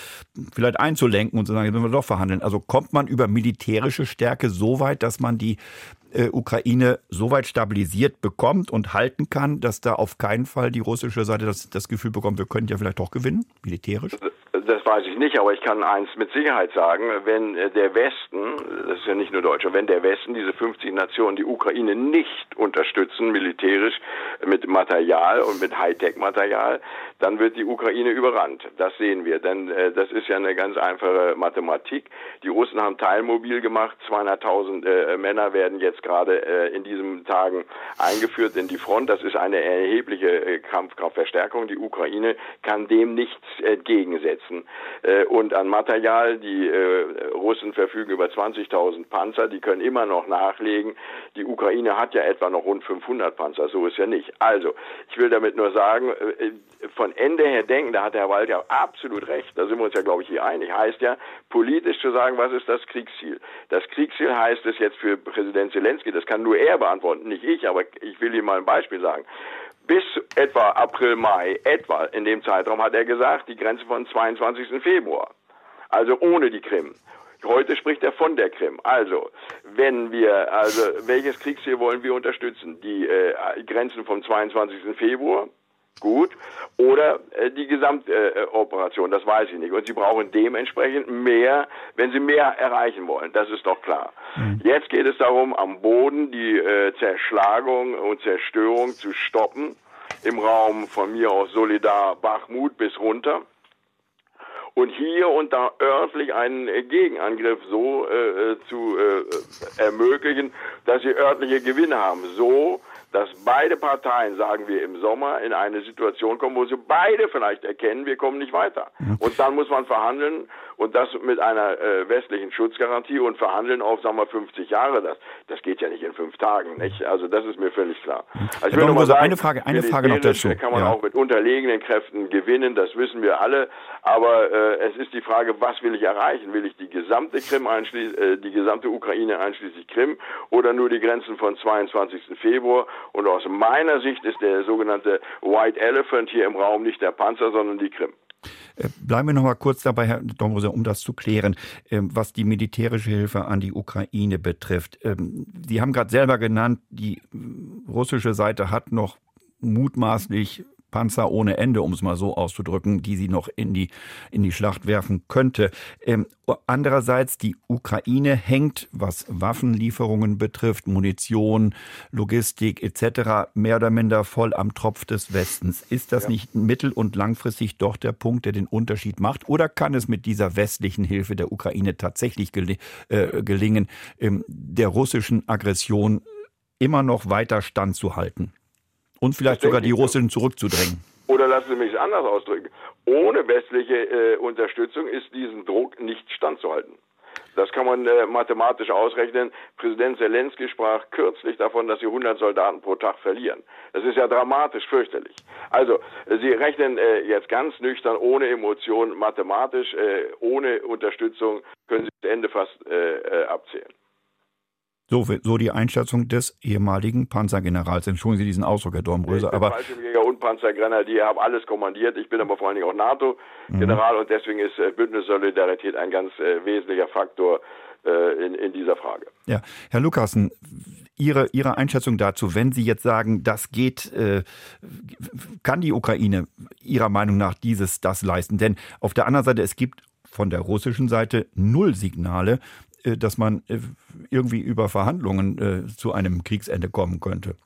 vielleicht einzulenken und zu sagen, jetzt müssen wir doch verhandeln. Also kommt man über militärische Stärke so weit, dass man die äh, Ukraine so weit stabilisiert bekommt und halten kann, dass da auf keinen Fall die russische Seite das, das Gefühl bekommt, wir könnten ja vielleicht doch gewinnen, militärisch? Das weiß ich nicht, aber ich kann eins mit Sicherheit sagen, wenn äh, der Westen, das ist ja nicht nur Deutschland, wenn der Westen, diese 50 Nationen, die Ukraine nicht unterstützen, militärisch, mit Material und mit Hightech-Material, dann wird die Ukraine überrannt. Das sehen wir, denn äh, das ist ja eine ganz einfache Mathematik. Die Russen haben Teilmobil gemacht, 200.000 äh, Männer werden jetzt gerade äh, in diesen Tagen eingeführt in die Front. Das ist eine erhebliche äh, Kampfkraftverstärkung. Die Ukraine kann dem nichts entgegensetzen. Äh, und an Material, die äh, Russen verfügen über 20.000 Panzer, die können immer noch nachlegen. Die Ukraine hat ja etwa noch rund 500 Panzer, so ist ja nicht. Also, ich will damit nur sagen, von Ende her denken, da hat Herr Wald ja absolut recht, da sind wir uns ja, glaube ich, hier einig, heißt ja, politisch zu sagen, was ist das Kriegsziel? Das Kriegsziel heißt es jetzt für Präsident Zelensky, das kann nur er beantworten, nicht ich, aber ich will Ihnen mal ein Beispiel sagen. Bis etwa April, Mai, etwa in dem Zeitraum hat er gesagt, die Grenze von 22. Februar. Also ohne die Krim. Heute spricht er von der Krim. Also, wenn wir, also, welches Kriegsziel wollen wir unterstützen? Die äh, Grenzen vom 22. Februar? Gut. Oder äh, die Gesamtoperation, äh, das weiß ich nicht. Und sie brauchen dementsprechend mehr, wenn sie mehr erreichen wollen. Das ist doch klar. Mhm. Jetzt geht es darum, am Boden die äh, Zerschlagung und Zerstörung zu stoppen. Im Raum von mir aus Solidar Bachmut bis runter und hier und da örtlich einen Gegenangriff so äh, zu äh, ermöglichen, dass sie örtliche Gewinne haben. So dass beide Parteien, sagen wir im Sommer, in eine Situation kommen, wo sie beide vielleicht erkennen, wir kommen nicht weiter. Und dann muss man verhandeln und das mit einer äh, westlichen Schutzgarantie und verhandeln auf, sagen wir, 50 Jahre. Das, das geht ja nicht in fünf Tagen, nicht? Also das ist mir völlig klar. Also ich will nur sagen, eine Frage, eine Frage noch dazu. Kann man ja. auch mit unterlegenen Kräften gewinnen, das wissen wir alle. Aber äh, es ist die Frage, was will ich erreichen? Will ich die gesamte Krim einschließlich, äh, die gesamte Ukraine einschließlich Krim oder nur die Grenzen von 22. Februar? Und aus meiner Sicht ist der sogenannte White Elephant hier im Raum nicht der Panzer, sondern die Krim. Äh, bleiben wir noch mal kurz dabei, Herr Domrose, um das zu klären, ähm, was die militärische Hilfe an die Ukraine betrifft. Ähm, Sie haben gerade selber genannt, die russische Seite hat noch mutmaßlich Panzer ohne Ende, um es mal so auszudrücken, die sie noch in die, in die Schlacht werfen könnte. Ähm, andererseits, die Ukraine hängt, was Waffenlieferungen betrifft, Munition, Logistik etc., mehr oder minder voll am Tropf des Westens. Ist das ja. nicht mittel- und langfristig doch der Punkt, der den Unterschied macht? Oder kann es mit dieser westlichen Hilfe der Ukraine tatsächlich gel äh, gelingen, ähm, der russischen Aggression immer noch weiter standzuhalten? Und vielleicht sogar die Russen zurückzudrängen. Oder lassen Sie mich anders ausdrücken. Ohne westliche äh, Unterstützung ist diesen Druck nicht standzuhalten. Das kann man äh, mathematisch ausrechnen. Präsident Zelensky sprach kürzlich davon, dass sie 100 Soldaten pro Tag verlieren. Das ist ja dramatisch fürchterlich. Also, Sie rechnen äh, jetzt ganz nüchtern, ohne Emotionen, mathematisch, äh, ohne Unterstützung, können Sie das Ende fast äh, äh, abzählen. So, so die Einschätzung des ehemaligen Panzergenerals. Entschuldigen Sie diesen Ausdruck, Herr Dornbröse, aber... Fallschirmjäger und Panzergrenadier haben alles kommandiert. Ich bin aber vor allen Dingen auch NATO-General mhm. und deswegen ist äh, Bündnissolidarität ein ganz äh, wesentlicher Faktor äh, in, in dieser Frage. Ja, Herr Lukassen, Ihre, Ihre Einschätzung dazu, wenn Sie jetzt sagen, das geht, äh, kann die Ukraine Ihrer Meinung nach dieses, das leisten? Denn auf der anderen Seite, es gibt von der russischen Seite null Signale, dass man äh, irgendwie über Verhandlungen äh, zu einem Kriegsende kommen könnte.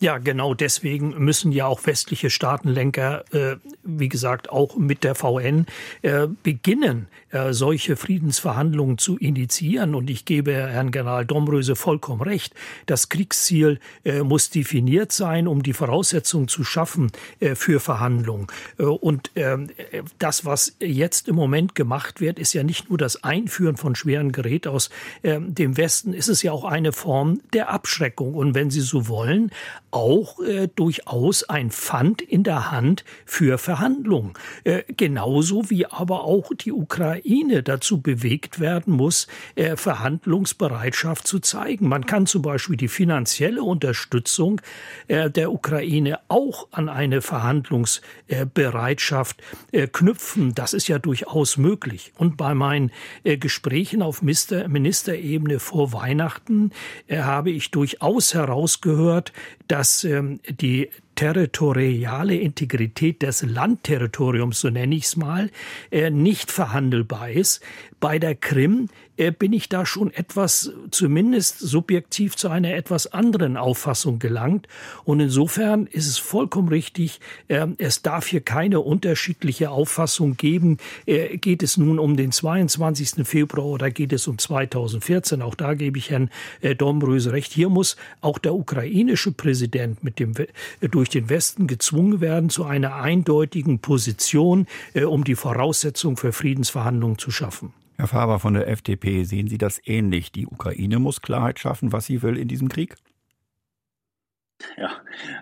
Ja, genau deswegen müssen ja auch westliche Staatenlenker, äh, wie gesagt, auch mit der VN äh, beginnen, äh, solche Friedensverhandlungen zu initiieren. Und ich gebe Herrn General Domröse vollkommen recht. Das Kriegsziel äh, muss definiert sein, um die Voraussetzungen zu schaffen äh, für Verhandlungen. Äh, und ähm, das, was jetzt im Moment gemacht wird, ist ja nicht nur das Einführen von schweren Gerät aus ähm, dem Westen, ist es ja auch eine Form der Abschreckung. Und wenn Sie so wollen, auch äh, durchaus ein Pfand in der Hand für Verhandlungen. Äh, genauso wie aber auch die Ukraine dazu bewegt werden muss, äh, Verhandlungsbereitschaft zu zeigen. Man kann zum Beispiel die finanzielle Unterstützung äh, der Ukraine auch an eine Verhandlungsbereitschaft äh, knüpfen. Das ist ja durchaus möglich. Und bei meinen äh, Gesprächen auf Ministerebene vor Weihnachten habe ich durchaus herausgehört, dass ähm, die territoriale Integrität des Landterritoriums, so nenne ich es mal, äh, nicht verhandelbar ist. Bei der Krim bin ich da schon etwas, zumindest subjektiv, zu einer etwas anderen Auffassung gelangt. Und insofern ist es vollkommen richtig, äh, es darf hier keine unterschiedliche Auffassung geben. Äh, geht es nun um den 22. Februar oder geht es um 2014? Auch da gebe ich Herrn äh, Domröse recht. Hier muss auch der ukrainische Präsident mit dem, äh, durch den Westen gezwungen werden zu einer eindeutigen Position, äh, um die Voraussetzung für Friedensverhandlungen zu schaffen. Herr Faber von der FDP, sehen Sie das ähnlich? Die Ukraine muss Klarheit schaffen, was sie will in diesem Krieg? Ja,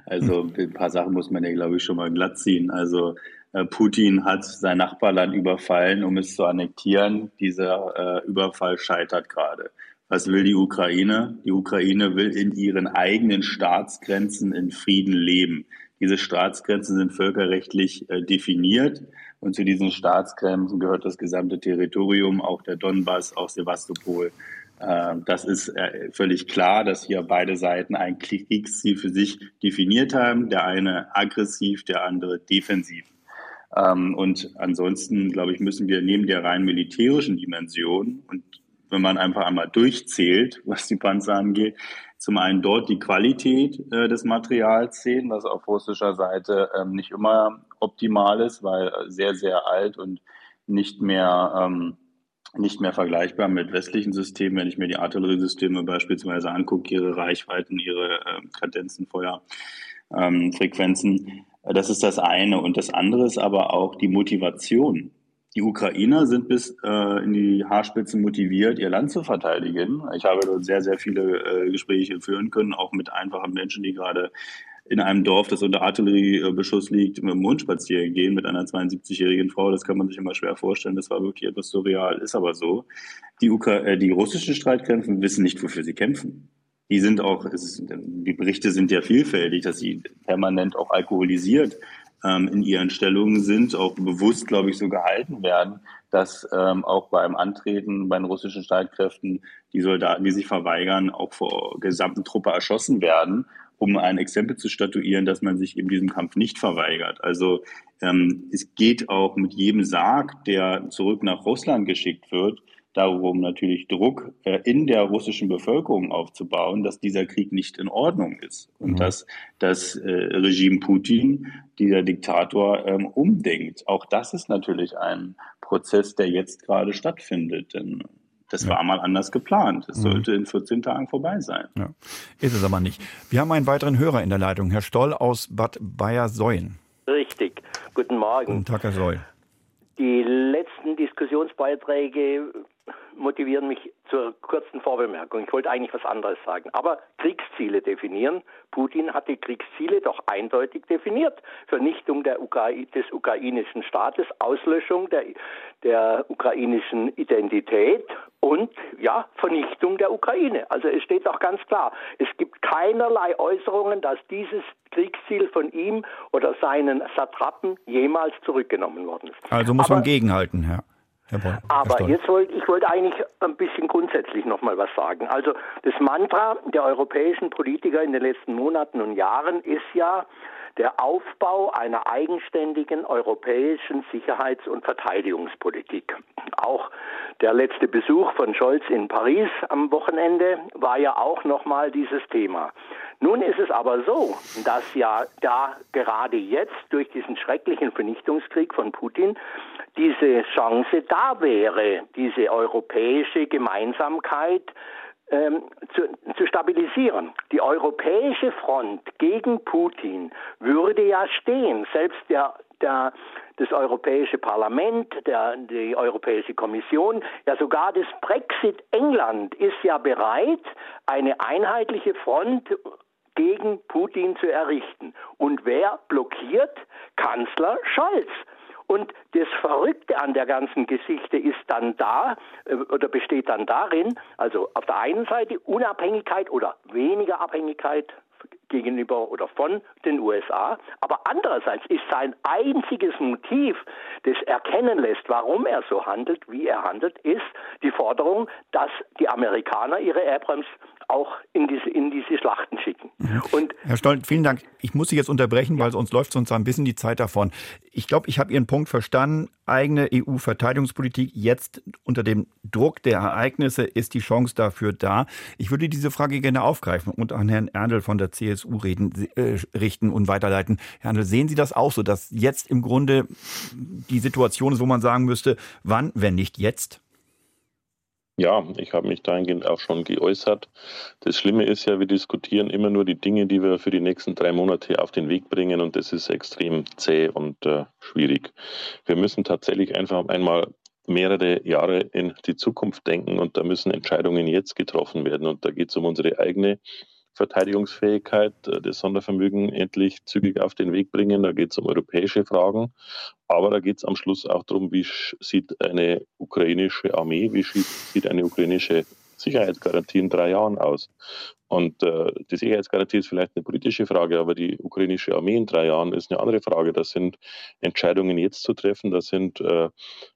also ein paar Sachen muss man ja, glaube ich, schon mal glatt ziehen. Also äh, Putin hat sein Nachbarland überfallen, um es zu annektieren. Dieser äh, Überfall scheitert gerade. Was will die Ukraine? Die Ukraine will in ihren eigenen Staatsgrenzen in Frieden leben. Diese Staatsgrenzen sind völkerrechtlich äh, definiert und zu diesen Staatsgrenzen gehört das gesamte Territorium, auch der Donbass, auch Sevastopol. Äh, das ist äh, völlig klar, dass hier beide Seiten ein Kriegsziel für sich definiert haben. Der eine aggressiv, der andere defensiv. Ähm, und ansonsten, glaube ich, müssen wir neben der rein militärischen Dimension und wenn man einfach einmal durchzählt, was die Panzer angeht, zum einen dort die Qualität äh, des Materials sehen, was auf russischer Seite ähm, nicht immer optimal ist, weil sehr, sehr alt und nicht mehr, ähm, nicht mehr vergleichbar mit westlichen Systemen. Wenn ich mir die Artilleriesysteme beispielsweise angucke, ihre Reichweiten, ihre äh, Kadenzen, Feuerfrequenzen, ähm, das ist das eine. Und das andere ist aber auch die Motivation. Die Ukrainer sind bis äh, in die Haarspitzen motiviert, ihr Land zu verteidigen. Ich habe dort sehr, sehr viele äh, Gespräche führen können, auch mit einfachen Menschen, die gerade in einem Dorf, das unter Artilleriebeschuss liegt, mit dem Mond spazieren gehen mit einer 72-jährigen Frau. Das kann man sich immer schwer vorstellen. Das war wirklich etwas surreal, ist aber so. Die, Ukra äh, die russischen Streitkräfte wissen nicht, wofür sie kämpfen die sind auch, ist, die Berichte sind ja vielfältig, dass sie permanent auch alkoholisiert ähm, in ihren Stellungen sind, auch bewusst, glaube ich, so gehalten werden, dass ähm, auch beim Antreten bei den russischen Streitkräften die Soldaten, die sich verweigern, auch vor gesamten Truppe erschossen werden, um ein Exempel zu statuieren, dass man sich in diesem Kampf nicht verweigert. Also ähm, es geht auch mit jedem Sarg, der zurück nach Russland geschickt wird, darum, natürlich Druck äh, in der russischen Bevölkerung aufzubauen, dass dieser Krieg nicht in Ordnung ist und mhm. dass das äh, Regime Putin, dieser Diktator, ähm, umdenkt. Auch das ist natürlich ein Prozess, der jetzt gerade stattfindet. Denn das ja. war mal anders geplant. Es mhm. sollte in 14 Tagen vorbei sein. Ja. Ist es aber nicht. Wir haben einen weiteren Hörer in der Leitung, Herr Stoll aus Bad Bayer-Säuen. Richtig. Guten Morgen. Guten Tag, Herr Soll. Die letzten Diskussionsbeiträge motivieren mich zur kurzen Vorbemerkung. Ich wollte eigentlich was anderes sagen. Aber Kriegsziele definieren. Putin hat die Kriegsziele doch eindeutig definiert. Vernichtung der Ukra des ukrainischen Staates, Auslöschung der, der ukrainischen Identität und ja, Vernichtung der Ukraine. Also es steht doch ganz klar, es gibt keinerlei Äußerungen, dass dieses Kriegsziel von ihm oder seinen Satrapen jemals zurückgenommen worden ist. Also muss Aber, man gegenhalten, Herr. Aber jetzt wollte ich wollte eigentlich ein bisschen grundsätzlich noch mal was sagen. Also das Mantra der europäischen Politiker in den letzten Monaten und Jahren ist ja der Aufbau einer eigenständigen europäischen Sicherheits- und Verteidigungspolitik. Auch der letzte Besuch von Scholz in Paris am Wochenende war ja auch nochmal dieses Thema. Nun ist es aber so, dass ja da gerade jetzt durch diesen schrecklichen Vernichtungskrieg von Putin diese Chance da wäre, diese europäische Gemeinsamkeit ähm, zu, zu stabilisieren. Die europäische Front gegen Putin würde ja stehen. Selbst der, der, das Europäische Parlament, der, die Europäische Kommission, ja sogar das Brexit England ist ja bereit, eine einheitliche Front gegen Putin zu errichten. Und wer blockiert? Kanzler Scholz. Und das Verrückte an der ganzen Geschichte ist dann da äh, oder besteht dann darin, also auf der einen Seite Unabhängigkeit oder weniger Abhängigkeit gegenüber oder von den USA. Aber andererseits ist sein einziges Motiv, das erkennen lässt, warum er so handelt, wie er handelt, ist die Forderung, dass die Amerikaner ihre Abrams auch in diese, in diese Schlachten schicken. Mhm. Und Herr Stoll, vielen Dank. Ich muss Sie jetzt unterbrechen, weil sonst läuft uns ein bisschen die Zeit davon. Ich glaube, ich habe Ihren Punkt verstanden. Eigene EU-Verteidigungspolitik jetzt unter dem Druck der Ereignisse ist die Chance dafür da. Ich würde diese Frage gerne aufgreifen und an Herrn Erndl von der CSU reden, äh, richten und weiterleiten. Herr Erndl, sehen Sie das auch so, dass jetzt im Grunde die Situation ist, wo man sagen müsste, wann, wenn nicht jetzt? Ja, ich habe mich dahingehend auch schon geäußert. Das Schlimme ist ja, wir diskutieren immer nur die Dinge, die wir für die nächsten drei Monate auf den Weg bringen und das ist extrem zäh und äh, schwierig. Wir müssen tatsächlich einfach einmal mehrere Jahre in die Zukunft denken und da müssen Entscheidungen jetzt getroffen werden und da geht es um unsere eigene Verteidigungsfähigkeit äh, des Sondervermögen endlich zügig auf den Weg bringen. Da geht es um europäische Fragen. Aber da geht es am Schluss auch darum, wie sieht eine ukrainische Armee, wie sieht eine ukrainische Sicherheitsgarantie in drei Jahren aus? Und äh, die Sicherheitsgarantie ist vielleicht eine politische Frage, aber die ukrainische Armee in drei Jahren ist eine andere Frage. Das sind Entscheidungen jetzt zu treffen, das sind äh,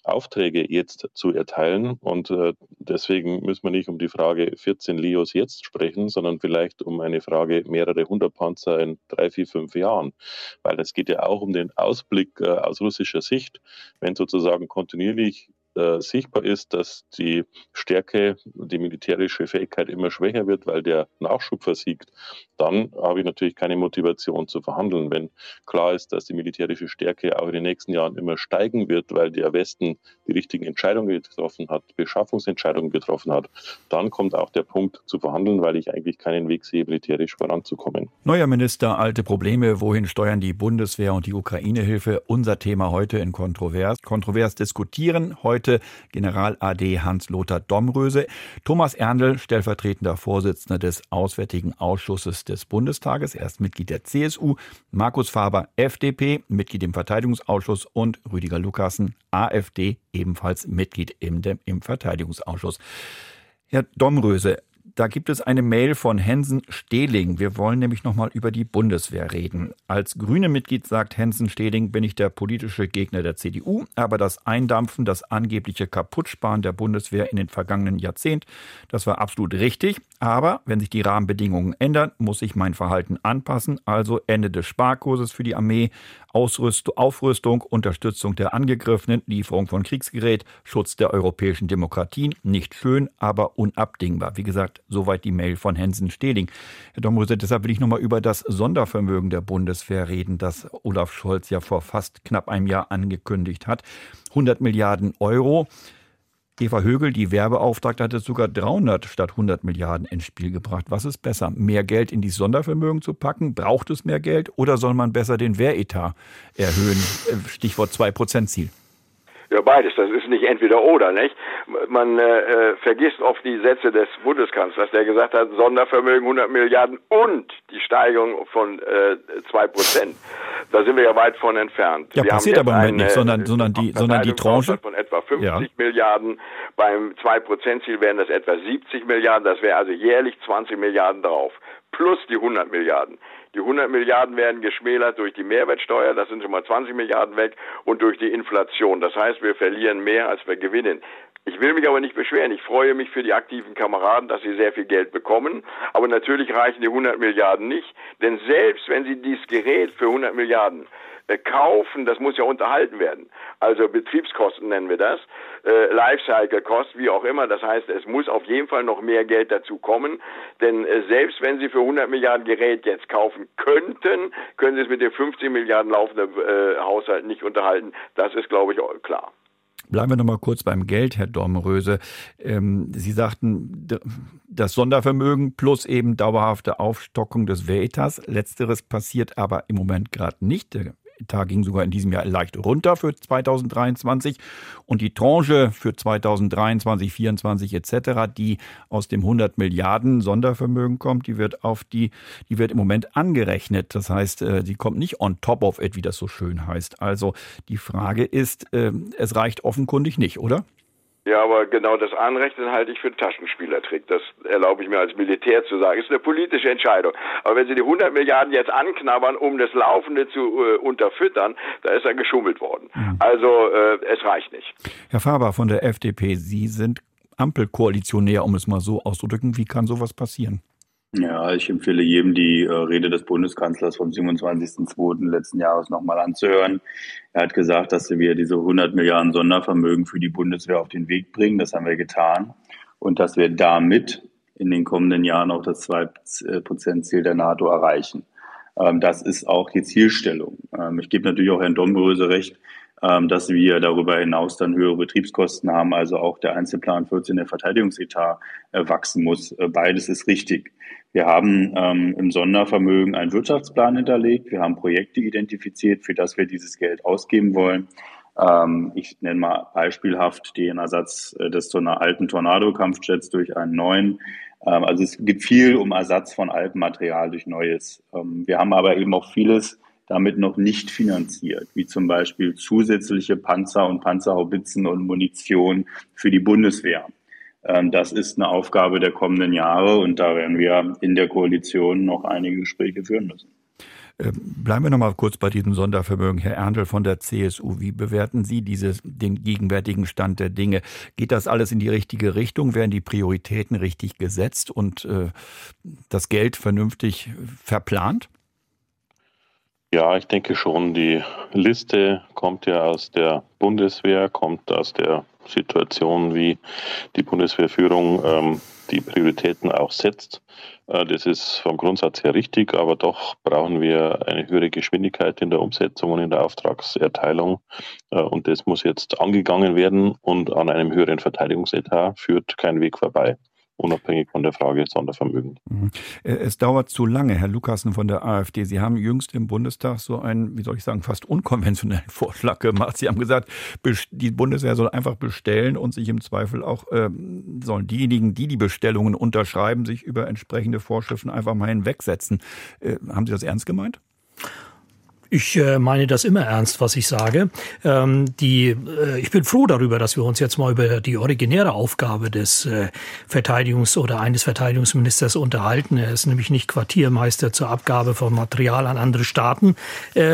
Aufträge jetzt zu erteilen. Und äh, deswegen müssen wir nicht um die Frage 14 Leos jetzt sprechen, sondern vielleicht um eine Frage mehrere hundert Panzer in drei, vier, fünf Jahren. Weil es geht ja auch um den Ausblick äh, aus russischer Sicht, wenn sozusagen kontinuierlich äh, sichtbar ist, dass die Stärke, die militärische Fähigkeit immer schwächer wird, weil der Nachschub versiegt, dann habe ich natürlich keine Motivation zu verhandeln. Wenn klar ist, dass die militärische Stärke auch in den nächsten Jahren immer steigen wird, weil der Westen die richtigen Entscheidungen getroffen hat, Beschaffungsentscheidungen getroffen hat, dann kommt auch der Punkt zu verhandeln, weil ich eigentlich keinen Weg sehe, militärisch voranzukommen. Neuer Minister, alte Probleme. Wohin steuern die Bundeswehr und die Ukraine-Hilfe? Unser Thema heute in Kontrovers. Kontrovers diskutieren heute heute General AD Hans-Lothar Domröse, Thomas Erndl, stellvertretender Vorsitzender des Auswärtigen Ausschusses des Bundestages, er ist Mitglied der CSU, Markus Faber, FDP, Mitglied im Verteidigungsausschuss und Rüdiger Lukassen, AfD, ebenfalls Mitglied im, im Verteidigungsausschuss. Herr Domröse, da gibt es eine Mail von Hensen Stehling. Wir wollen nämlich nochmal über die Bundeswehr reden. Als grüne Mitglied sagt Hensen Stehling, bin ich der politische Gegner der CDU, aber das Eindampfen, das angebliche Kaputtsparen der Bundeswehr in den vergangenen Jahrzehnten, das war absolut richtig. Aber wenn sich die Rahmenbedingungen ändern, muss ich mein Verhalten anpassen. Also Ende des Sparkurses für die Armee, Ausrüstung, Aufrüstung, Unterstützung der Angegriffenen, Lieferung von Kriegsgerät, Schutz der europäischen Demokratien. Nicht schön, aber unabdingbar. Wie gesagt, soweit die Mail von Hensen Stehling. Herr Domröse, deshalb will ich nochmal über das Sondervermögen der Bundeswehr reden, das Olaf Scholz ja vor fast knapp einem Jahr angekündigt hat. 100 Milliarden Euro. Eva Högel, die Werbeauftragte, hat jetzt sogar 300 statt 100 Milliarden ins Spiel gebracht. Was ist besser? Mehr Geld in die Sondervermögen zu packen? Braucht es mehr Geld? Oder soll man besser den Wehretat erhöhen? Äh, Stichwort 2-Prozent-Ziel. Ja, beides. Das ist nicht entweder oder, nicht? Man äh, äh, vergisst oft die Sätze des Bundeskanzlers, der gesagt hat, Sondervermögen 100 Milliarden und die Steigerung von äh, 2 Prozent. Da sind wir ja weit von entfernt. Ja, wir passiert aber im Moment nicht, sondern, sondern, die, sondern die Tranche. Von etwa 50 ja. Milliarden. Beim 2 Prozent Ziel wären das etwa 70 Milliarden. Das wäre also jährlich 20 Milliarden drauf. Plus die 100 Milliarden. Die 100 Milliarden werden geschmälert durch die Mehrwertsteuer, das sind schon mal 20 Milliarden weg, und durch die Inflation. Das heißt, wir verlieren mehr, als wir gewinnen. Ich will mich aber nicht beschweren. Ich freue mich für die aktiven Kameraden, dass sie sehr viel Geld bekommen. Aber natürlich reichen die 100 Milliarden nicht. Denn selbst wenn sie dieses Gerät für 100 Milliarden äh, kaufen, das muss ja unterhalten werden. Also Betriebskosten nennen wir das, äh, Lifecycle-Kosten, wie auch immer. Das heißt, es muss auf jeden Fall noch mehr Geld dazu kommen, denn äh, selbst wenn Sie für 100 Milliarden Gerät jetzt kaufen könnten, können Sie es mit dem 15 Milliarden laufenden äh, Haushalt nicht unterhalten. Das ist, glaube ich, klar. Bleiben wir noch mal kurz beim Geld, Herr Dormröse. Ähm, Sie sagten, das Sondervermögen plus eben dauerhafte Aufstockung des Veritas. Letzteres passiert aber im Moment gerade nicht. Der Etat ging sogar in diesem Jahr leicht runter für 2023 und die Tranche für 2023, 2024 etc., die aus dem 100 Milliarden Sondervermögen kommt, die wird auf die, die wird im Moment angerechnet. Das heißt, äh, sie kommt nicht on top of it, wie das so schön heißt. Also die Frage ist, äh, es reicht offenkundig nicht, oder? Ja, aber genau das Anrechnen halte ich für einen Taschenspielertrick. Das erlaube ich mir als Militär zu sagen. Ist eine politische Entscheidung. Aber wenn Sie die 100 Milliarden jetzt anknabbern, um das Laufende zu äh, unterfüttern, da ist dann geschummelt worden. Mhm. Also äh, es reicht nicht. Herr Faber von der FDP, Sie sind Ampelkoalitionär, um es mal so auszudrücken. Wie kann sowas passieren? Ja, ich empfehle jedem, die äh, Rede des Bundeskanzlers vom 27.02. letzten Jahres nochmal anzuhören. Er hat gesagt, dass wir diese 100 Milliarden Sondervermögen für die Bundeswehr auf den Weg bringen. Das haben wir getan. Und dass wir damit in den kommenden Jahren auch das 2-Prozent-Ziel der NATO erreichen. Ähm, das ist auch die Zielstellung. Ähm, ich gebe natürlich auch Herrn Dombröse recht, dass wir darüber hinaus dann höhere Betriebskosten haben, also auch der Einzelplan 14 der Verteidigungsetat äh, wachsen muss. Äh, beides ist richtig. Wir haben ähm, im Sondervermögen einen Wirtschaftsplan hinterlegt. Wir haben Projekte identifiziert, für das wir dieses Geld ausgeben wollen. Ähm, ich nenne mal beispielhaft den Ersatz äh, des alten Tornado-Kampfjets durch einen neuen. Ähm, also es geht viel um Ersatz von altem Material durch neues. Ähm, wir haben aber eben auch vieles damit noch nicht finanziert, wie zum Beispiel zusätzliche Panzer und Panzerhaubitzen und Munition für die Bundeswehr. Ähm, das ist eine Aufgabe der kommenden Jahre und da werden wir in der Koalition noch einige Gespräche führen müssen. Ähm, bleiben wir noch mal kurz bei diesem Sondervermögen. Herr Erndl von der CSU, wie bewerten Sie dieses, den gegenwärtigen Stand der Dinge? Geht das alles in die richtige Richtung? Werden die Prioritäten richtig gesetzt und äh, das Geld vernünftig verplant? Ja, ich denke schon. Die Liste kommt ja aus der Bundeswehr, kommt aus der Situation, wie die Bundeswehrführung ähm, die Prioritäten auch setzt. Äh, das ist vom Grundsatz her richtig, aber doch brauchen wir eine höhere Geschwindigkeit in der Umsetzung und in der Auftragserteilung. Äh, und das muss jetzt angegangen werden und an einem höheren Verteidigungsetat führt kein Weg vorbei unabhängig von der Frage Sondervermögen. Mhm. Äh, es dauert zu lange, Herr Lukassen von der AfD. Sie haben jüngst im Bundestag so einen, wie soll ich sagen, fast unkonventionellen Vorschlag gemacht. Sie haben gesagt, die Bundeswehr soll einfach bestellen und sich im Zweifel auch, äh, sollen diejenigen, die die Bestellungen unterschreiben, sich über entsprechende Vorschriften einfach mal hinwegsetzen. Äh, haben Sie das ernst gemeint? Ich äh, meine das immer ernst, was ich sage. Ähm, die, äh, ich bin froh darüber, dass wir uns jetzt mal über die originäre Aufgabe des äh, Verteidigungs- oder eines Verteidigungsministers unterhalten. Er ist nämlich nicht Quartiermeister zur Abgabe von Material an andere Staaten,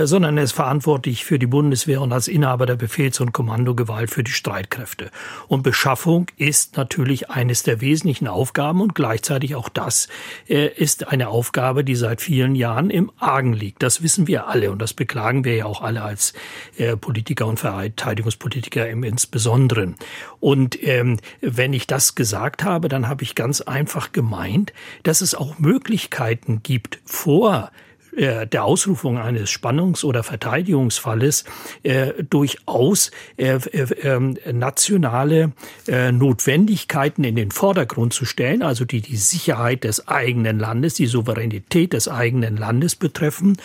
sondern er ist verantwortlich für die Bundeswehr und als Inhaber der Befehls- und Kommandogewalt für die Streitkräfte. Und Beschaffung ist natürlich eines der wesentlichen Aufgaben und gleichzeitig auch das ist eine Aufgabe, die seit vielen Jahren im Argen liegt. Das wissen wir alle und das beklagen wir ja auch alle als äh, Politiker und Verteidigungspolitiker im Insbesonderen. Und ähm, wenn ich das gesagt habe, dann habe ich ganz einfach gemeint, dass es auch Möglichkeiten gibt vor äh, der Ausrufung eines Spannungs- oder Verteidigungsfalles äh, durchaus äh, äh, ähm, nationale äh, Notwendigkeiten in den Vordergrund zu stellen, also die die Sicherheit des eigenen Landes, die Souveränität des eigenen Landes betreffen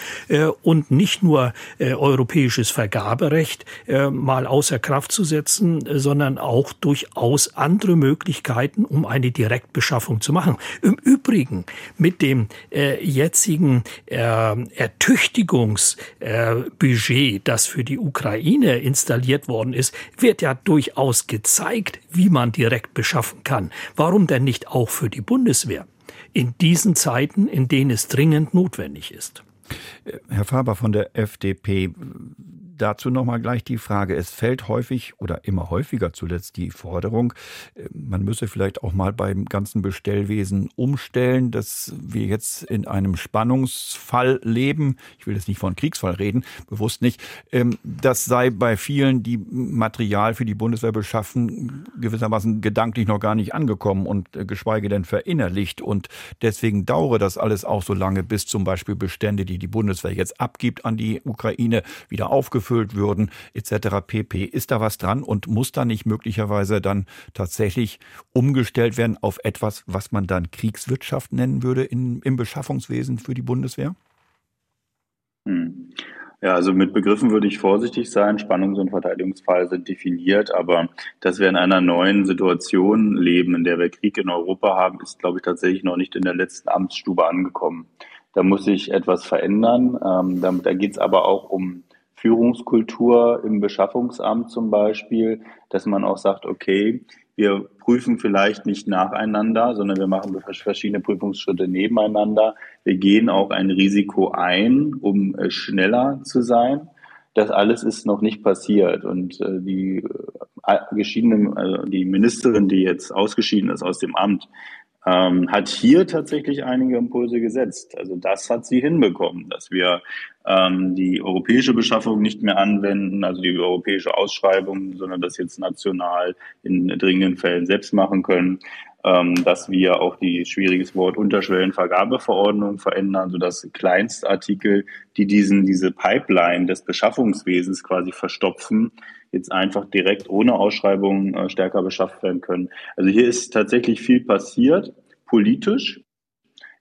und nicht nur europäisches Vergaberecht mal außer Kraft zu setzen, sondern auch durchaus andere Möglichkeiten, um eine Direktbeschaffung zu machen. Im Übrigen mit dem jetzigen äh, äh, Ertüchtigungsbudget, das für die Ukraine installiert worden ist, wird ja durchaus gezeigt, wie man direkt beschaffen kann. Warum denn nicht auch für die Bundeswehr? In diesen Zeiten, in denen es dringend notwendig ist. Herr Faber von der FDP, dazu nochmal gleich die Frage. Es fällt häufig oder immer häufiger zuletzt die Forderung, äh, man müsse vielleicht auch mal beim ganzen Bestellwesen umstellen, dass wir jetzt in einem Spannungsfall leben. Ich will jetzt nicht von Kriegsfall reden, bewusst nicht. Ähm, das sei bei vielen, die Material für die Bundeswehr beschaffen, gewissermaßen gedanklich noch gar nicht angekommen und äh, geschweige denn verinnerlicht. Und deswegen dauere das alles auch so lange, bis zum Beispiel Bestände, die die Bundeswehr jetzt abgibt an die Ukraine, wieder aufgeführt ausgefüllt würden, etc. pp. Ist da was dran und muss da nicht möglicherweise dann tatsächlich umgestellt werden auf etwas, was man dann Kriegswirtschaft nennen würde in, im Beschaffungswesen für die Bundeswehr? Hm. Ja, also mit Begriffen würde ich vorsichtig sein. Spannungs- und Verteidigungsfall sind definiert, aber dass wir in einer neuen Situation leben, in der wir Krieg in Europa haben, ist, glaube ich, tatsächlich noch nicht in der letzten Amtsstube angekommen. Da muss sich etwas verändern. Ähm, da, da geht es aber auch um Führungskultur im Beschaffungsamt zum Beispiel, dass man auch sagt, okay, wir prüfen vielleicht nicht nacheinander, sondern wir machen verschiedene Prüfungsschritte nebeneinander. Wir gehen auch ein Risiko ein, um äh, schneller zu sein. Das alles ist noch nicht passiert. Und äh, die äh, geschiedene, also die Ministerin, die jetzt ausgeschieden ist aus dem Amt, ähm, hat hier tatsächlich einige Impulse gesetzt. Also das hat sie hinbekommen, dass wir ähm, die europäische Beschaffung nicht mehr anwenden, also die europäische Ausschreibung, sondern das jetzt national in dringenden Fällen selbst machen können, ähm, dass wir auch die schwieriges Wort Unterschwellenvergabeverordnung verändern, sodass Kleinstartikel, die diesen diese Pipeline des Beschaffungswesens quasi verstopfen, jetzt einfach direkt ohne Ausschreibung äh, stärker beschafft werden können. Also hier ist tatsächlich viel passiert, politisch.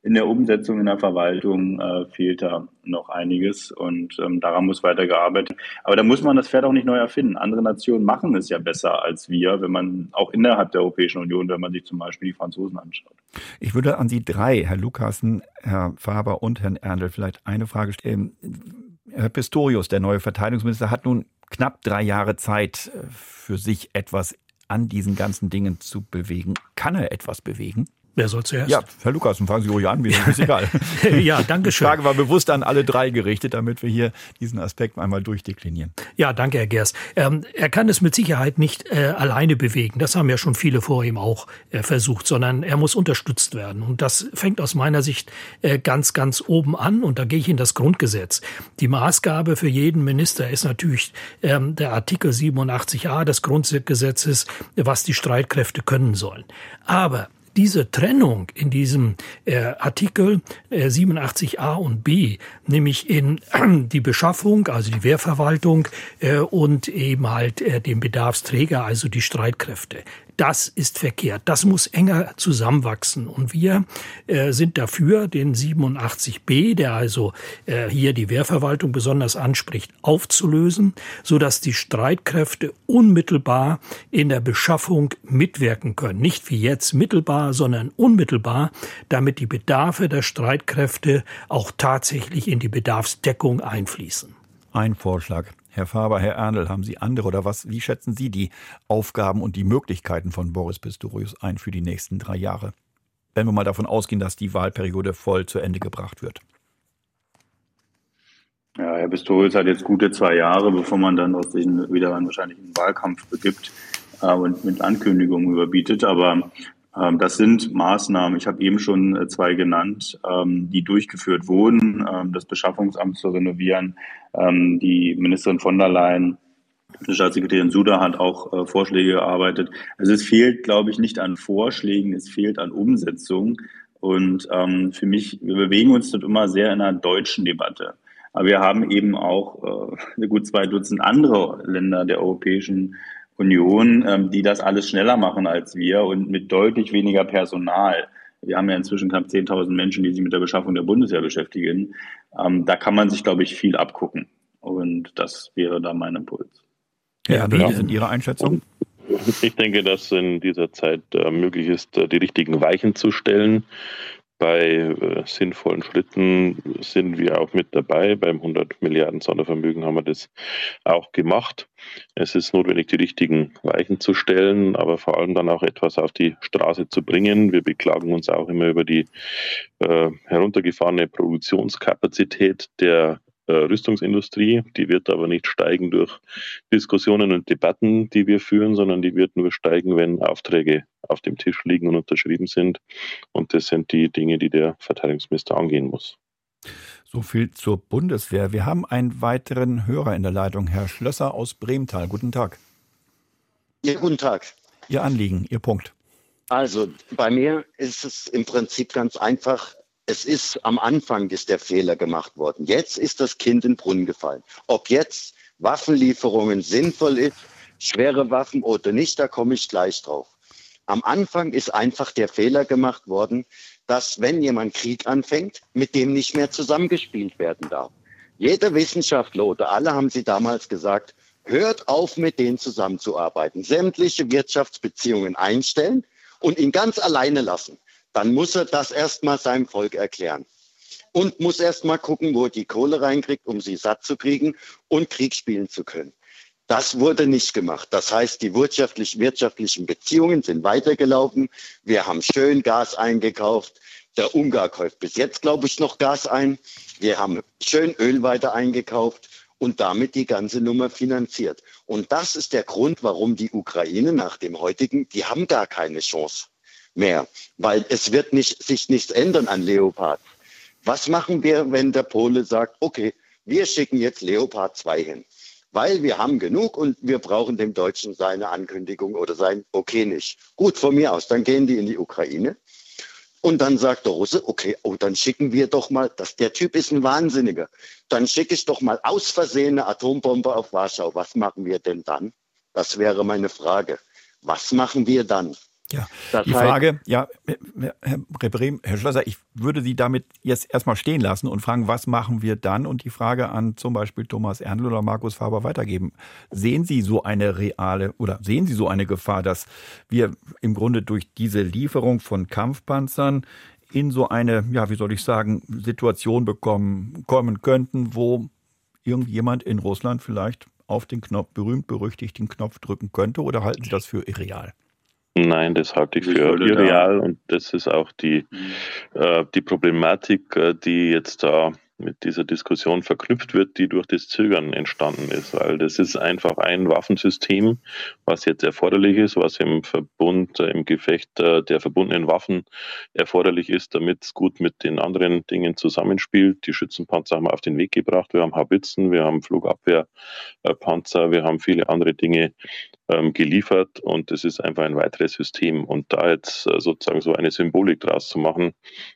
In der Umsetzung in der Verwaltung äh, fehlt da noch einiges und ähm, daran muss weiter gearbeitet. Aber da muss man das Pferd auch nicht neu erfinden. Andere Nationen machen es ja besser als wir, wenn man auch innerhalb der Europäischen Union, wenn man sich zum Beispiel die Franzosen anschaut. Ich würde an Sie drei, Herr Lukasen, Herr Faber und Herrn Erndl, vielleicht eine Frage stellen. Herr Pistorius, der neue Verteidigungsminister, hat nun knapp drei Jahre Zeit äh, für sich etwas an diesen ganzen Dingen zu bewegen. Kann er etwas bewegen? Wer soll zuerst? Ja, Herr Lukas, fragen Sie ruhig an, mir ist egal. ja, danke schön. Die Frage war bewusst an alle drei gerichtet, damit wir hier diesen Aspekt einmal durchdeklinieren. Ja, danke, Herr Gers. Ähm, er kann es mit Sicherheit nicht äh, alleine bewegen. Das haben ja schon viele vor ihm auch äh, versucht, sondern er muss unterstützt werden. Und das fängt aus meiner Sicht äh, ganz, ganz oben an. Und da gehe ich in das Grundgesetz. Die Maßgabe für jeden Minister ist natürlich ähm, der Artikel 87a des Grundgesetzes, was die Streitkräfte können sollen. Aber diese Trennung in diesem äh, Artikel äh, 87a und b, nämlich in die Beschaffung, also die Wehrverwaltung äh, und eben halt äh, den Bedarfsträger, also die Streitkräfte. Das ist verkehrt. Das muss enger zusammenwachsen. Und wir äh, sind dafür, den 87b, der also äh, hier die Wehrverwaltung besonders anspricht, aufzulösen, so dass die Streitkräfte unmittelbar in der Beschaffung mitwirken können. Nicht wie jetzt mittelbar, sondern unmittelbar, damit die Bedarfe der Streitkräfte auch tatsächlich in die Bedarfsdeckung einfließen. Ein Vorschlag. Herr Faber, Herr Ernl, haben Sie andere oder was? Wie schätzen Sie die Aufgaben und die Möglichkeiten von Boris Pistorius ein für die nächsten drei Jahre? Wenn wir mal davon ausgehen, dass die Wahlperiode voll zu Ende gebracht wird. Ja, Herr Pistorius hat jetzt gute zwei Jahre, bevor man dann aus diesen wieder wahrscheinlich einen Wahlkampf begibt äh, und mit Ankündigungen überbietet. Aber das sind Maßnahmen, ich habe eben schon äh, zwei genannt, ähm, die durchgeführt wurden, ähm, das Beschaffungsamt zu renovieren. Die Ministerin von der Leyen die Staatssekretärin Suda hat auch äh, Vorschläge erarbeitet. Also es fehlt, glaube ich, nicht an Vorschlägen, es fehlt an Umsetzung. Und ähm, für mich, wir bewegen uns dort immer sehr in einer deutschen Debatte. Aber wir haben eben auch äh, gut zwei Dutzend andere Länder der Europäischen Union, ähm, die das alles schneller machen als wir und mit deutlich weniger Personal. Wir haben ja inzwischen knapp 10.000 Menschen, die sich mit der Beschaffung der Bundeswehr beschäftigen. Ähm, da kann man sich, glaube ich, viel abgucken. Und das wäre da mein Impuls. Ja, wie sind Ihre Einschätzung? Ich denke, dass in dieser Zeit äh, möglich ist, äh, die richtigen Weichen zu stellen. Bei äh, sinnvollen Schritten sind wir auch mit dabei. Beim 100 Milliarden Sondervermögen haben wir das auch gemacht. Es ist notwendig, die richtigen Weichen zu stellen, aber vor allem dann auch etwas auf die Straße zu bringen. Wir beklagen uns auch immer über die äh, heruntergefahrene Produktionskapazität der Rüstungsindustrie. Die wird aber nicht steigen durch Diskussionen und Debatten, die wir führen, sondern die wird nur steigen, wenn Aufträge auf dem Tisch liegen und unterschrieben sind. Und das sind die Dinge, die der Verteidigungsminister angehen muss. So viel zur Bundeswehr. Wir haben einen weiteren Hörer in der Leitung, Herr Schlösser aus Bremtal. Guten Tag. Ja, guten Tag. Ihr Anliegen, Ihr Punkt. Also bei mir ist es im Prinzip ganz einfach es ist am Anfang ist der Fehler gemacht worden. Jetzt ist das Kind in den Brunnen gefallen. Ob jetzt Waffenlieferungen sinnvoll ist, schwere Waffen oder nicht, da komme ich gleich drauf. Am Anfang ist einfach der Fehler gemacht worden, dass wenn jemand Krieg anfängt, mit dem nicht mehr zusammengespielt werden darf. Jeder Wissenschaftler oder alle haben sie damals gesagt, hört auf, mit denen zusammenzuarbeiten, sämtliche Wirtschaftsbeziehungen einstellen und ihn ganz alleine lassen dann muss er das erstmal seinem Volk erklären und muss erstmal gucken, wo er die Kohle reinkriegt, um sie satt zu kriegen und Krieg spielen zu können. Das wurde nicht gemacht. Das heißt, die wirtschaftlich, wirtschaftlichen Beziehungen sind weitergelaufen. Wir haben schön Gas eingekauft. Der Ungar kauft bis jetzt, glaube ich, noch Gas ein. Wir haben schön Öl weiter eingekauft und damit die ganze Nummer finanziert. Und das ist der Grund, warum die Ukraine nach dem heutigen, die haben gar keine Chance mehr, weil es wird nicht, sich nichts ändern an Leopard. Was machen wir, wenn der Pole sagt, okay, wir schicken jetzt Leopard 2 hin, weil wir haben genug und wir brauchen dem Deutschen seine Ankündigung oder sein Okay nicht. Gut, von mir aus, dann gehen die in die Ukraine. Und dann sagt der Russe, okay, oh, dann schicken wir doch mal, das, der Typ ist ein Wahnsinniger. Dann schicke ich doch mal aus Versehen eine Atombombe auf Warschau. Was machen wir denn dann? Das wäre meine Frage. Was machen wir dann? Ja, das die Frage, ja, Herr Rebrem, Herr Schlosser, ich würde Sie damit jetzt erstmal stehen lassen und fragen, was machen wir dann? Und die Frage an zum Beispiel Thomas Erndl oder Markus Faber weitergeben. Sehen Sie so eine reale oder sehen Sie so eine Gefahr, dass wir im Grunde durch diese Lieferung von Kampfpanzern in so eine, ja, wie soll ich sagen, Situation bekommen, kommen könnten, wo irgendjemand in Russland vielleicht auf den Knopf, berühmt berüchtigten Knopf drücken könnte? Oder halten Sie das für irreal? Nein, das halte ich für irreal und das ist auch die, mhm. äh, die Problematik, äh, die jetzt da mit dieser Diskussion verknüpft wird, die durch das Zögern entstanden ist, weil das ist einfach ein Waffensystem, was jetzt erforderlich ist, was im Verbund, äh, im Gefecht äh, der verbundenen Waffen erforderlich ist, damit es gut mit den anderen Dingen zusammenspielt. Die Schützenpanzer haben wir auf den Weg gebracht, wir haben Habitzen, wir haben Flugabwehrpanzer, wir haben viele andere Dinge ähm, geliefert und es ist einfach ein weiteres System. Und da jetzt äh, sozusagen so eine Symbolik draus zu machen,